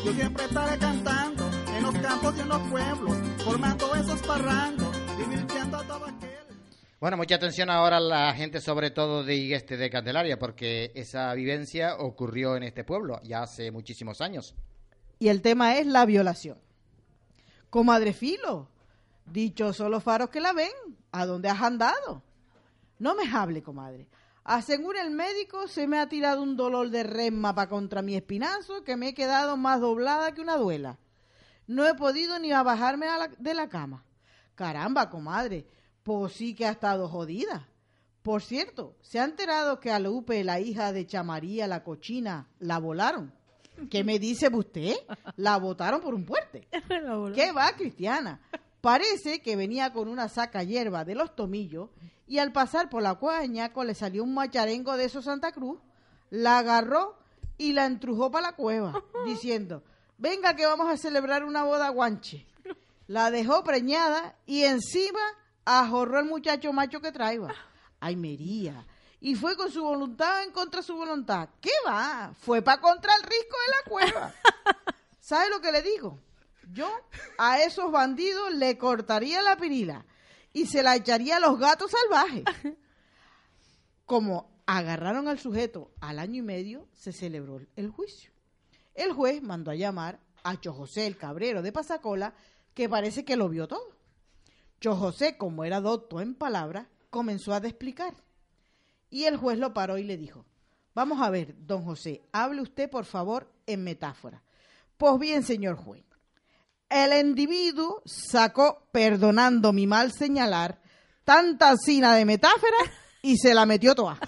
Yo siempre estaré cantando en los campos y en los pueblos, formando esos parrangos, divirtiendo a todo aquel. Bueno, mucha atención ahora a la gente, sobre todo de este de Candelaria, porque esa vivencia ocurrió en este pueblo ya hace muchísimos años. Y el tema es la violación. Comadre Filo, dichosos los faros que la ven, ¿a dónde has andado? No me hable, comadre. A según el médico, se me ha tirado un dolor de resma para contra mi espinazo que me he quedado más doblada que una duela. No he podido ni a bajarme a la- de la cama. Caramba, comadre, pues sí que ha estado jodida. Por cierto, ¿se ha enterado que a Lupe, la hija de Chamaría, la cochina, la volaron? ¿Qué me dice usted? La botaron por un puente. [LAUGHS] ¿Qué va, Cristiana? Parece que venía con una saca hierba de los tomillos y al pasar por la cueva de Ñaco le salió un macharengo de esos Santa Cruz, la agarró y la entrujó para la cueva, [LAUGHS] diciendo, venga que vamos a celebrar una boda guanche. [LAUGHS] La dejó preñada y encima ajorró el muchacho macho que traía. Ay, Mería. Y fue con su voluntad en contra de su voluntad. ¿Qué va? Fue para contra el risco de la cueva. [LAUGHS] ¿Sabe lo que le digo? Yo a esos bandidos le cortaría la pirila y se la echaría a los gatos salvajes. [LAUGHS] Como agarraron al sujeto al año y medio, se celebró el juicio. El juez mandó a llamar a Cho José, el cabrero de Pasacola, que parece que lo vio todo. Cho José, como era docto en palabras, comenzó a explicar. Y el juez lo paró y le dijo, vamos a ver, don José, hable usted por favor en metáfora. Pues bien, señor juez, el individuo sacó, perdonando mi mal señalar, tanta cina de metáfora y se la metió toda.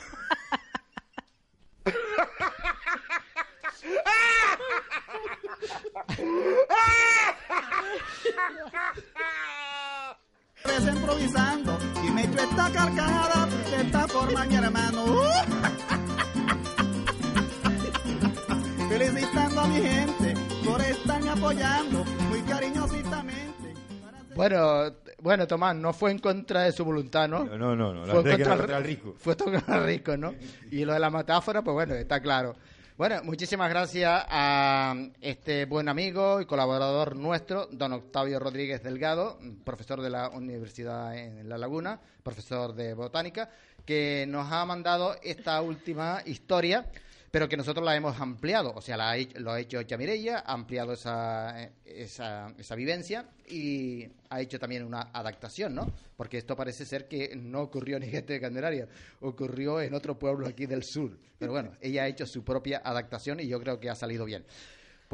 Improvisando y me echo esta carcajada de esta forma, mi hermano. ¡Uh! [LAUGHS] Felicitando a mi gente por estarme apoyando cariñositamente. Bueno, bueno, Tomás, no fue en contra de su voluntad, ¿no? No, no, no, no, la Fue verdad es que contra contra el rico. Fue contra el rico, ¿no? Y lo de la metáfora, pues bueno, está claro. Bueno, muchísimas gracias a este buen amigo y colaborador nuestro, don Octavio Rodríguez Delgado, profesor de la Universidad en La Laguna, profesor de botánica, que nos ha mandado esta última historia, pero que nosotros la hemos ampliado. O sea, la ha lo ha hecho Chamirella, ha ampliado esa, esa, esa vivencia y ha hecho también una adaptación, ¿no? Porque esto parece ser que no ocurrió en Gente de Candelaria, ocurrió en otro pueblo aquí del sur. Pero bueno, ella ha hecho su propia adaptación y yo creo que ha salido bien.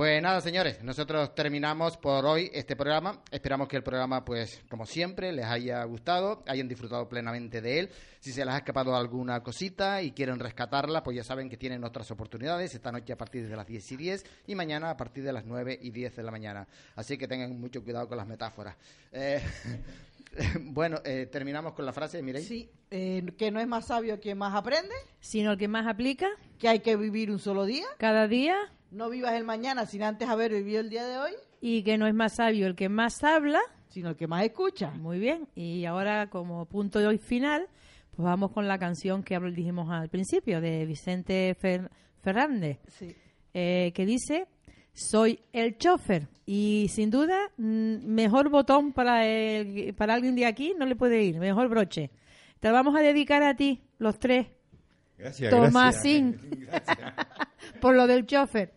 Pues nada, señores, nosotros terminamos por hoy este programa. Esperamos que el programa, pues, como siempre, les haya gustado, hayan disfrutado plenamente de él. Si se les ha escapado alguna cosita y quieren rescatarla, pues ya saben que tienen otras oportunidades esta noche a partir de las 10 y 10 y mañana a partir de las 9 y 10 de la mañana. Así que tengan mucho cuidado con las metáforas. Eh, [LAUGHS] [LAUGHS] bueno, eh, terminamos con la frase, miréis. Sí, eh, que no es más sabio quien más aprende, Sino el que más aplica que hay que vivir un solo día. cada día No vivas el mañana sin antes haber vivido el día de hoy, y que no es más sabio el que más habla. sino el que más escucha. Muy bien. Y ahora, como punto de hoy final, pues vamos con la canción que dijimos al principio, de Vicente Fer- Fernández, Sí. eh, que dice, soy el chofer. Y sin duda, mm, mejor botón para, el- para alguien de aquí no le puede ir, mejor broche. Te lo vamos a dedicar a ti, los tres, Gracias, Tomasín. [LAUGHS] por lo del chofer.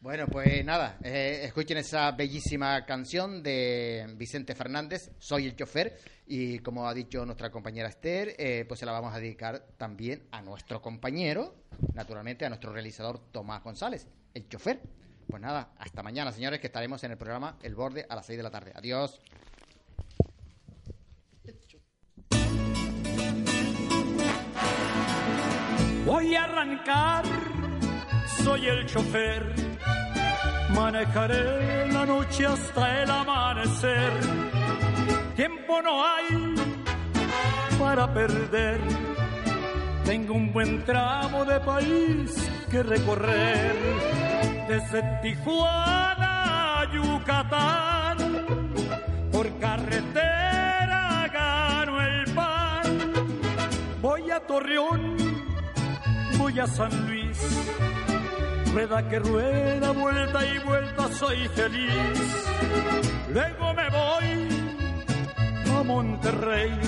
Bueno, pues nada, eh, escuchen esa bellísima canción de Vicente Fernández, Soy el chofer, y como ha dicho nuestra compañera Esther, eh, pues se la vamos a dedicar también a nuestro compañero, naturalmente a nuestro realizador Tomás González, el chofer. Pues nada, hasta mañana, señores, que estaremos en el programa El Borde a las 6 de la tarde. Adiós. Voy a arrancar, soy el chofer. Manejaré la noche hasta el amanecer. Tiempo no hay para perder. Tengo un buen tramo de país que recorrer. Desde Tijuana a Yucatán, por carretera gano el pan. Voy a Torreón voy a San Luis. Rueda que rueda, vuelta y vuelta, soy feliz. Luego me voy a Monterrey,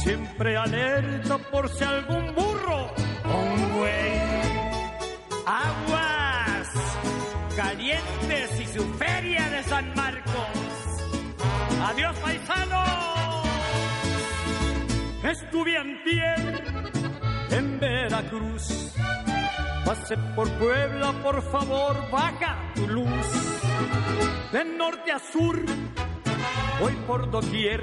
siempre alerta por si algún burro un güey. Aguas y su feria de San Marcos. Adiós, paisanos. Estuve antier en Veracruz. Pasé por Puebla, por favor, baja tu luz. De norte a sur, voy por doquier.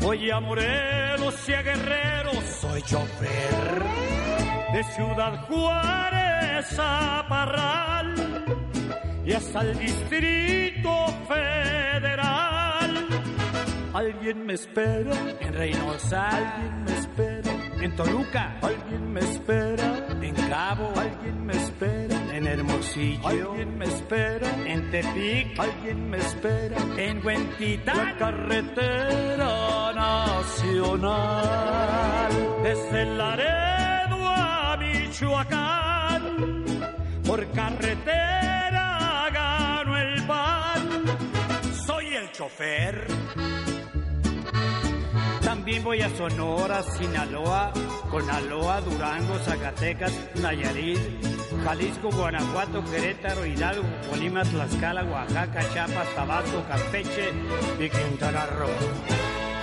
Voy a Morelos y a Guerrero, soy chofer. De Ciudad Juárez a Parral y hasta el Distrito Federal. Alguien me espera en Reynosa, alguien me espera en Toluca, alguien me espera en Cabo, alguien me espera en Hermosillo, alguien me espera en Tepic, alguien me espera en Huentitán, la carretera nacional, desde Laredo a Michoacán, por carretera chofer. También voy a Sonora, Sinaloa, Conaloa, Durango, Zacatecas, Nayarit, Jalisco, Guanajuato, Querétaro, Hidalgo, Colima, Tlaxcala, Oaxaca, Chiapas, Tabasco, Campeche y Quintana Roo.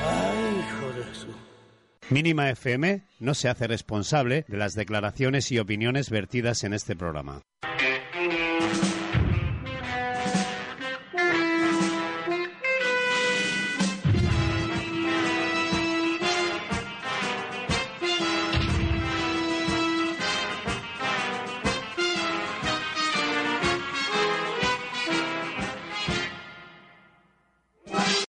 Ay, hijo de su... Mínima FM no se hace responsable de las declaraciones y opiniones vertidas en este programa.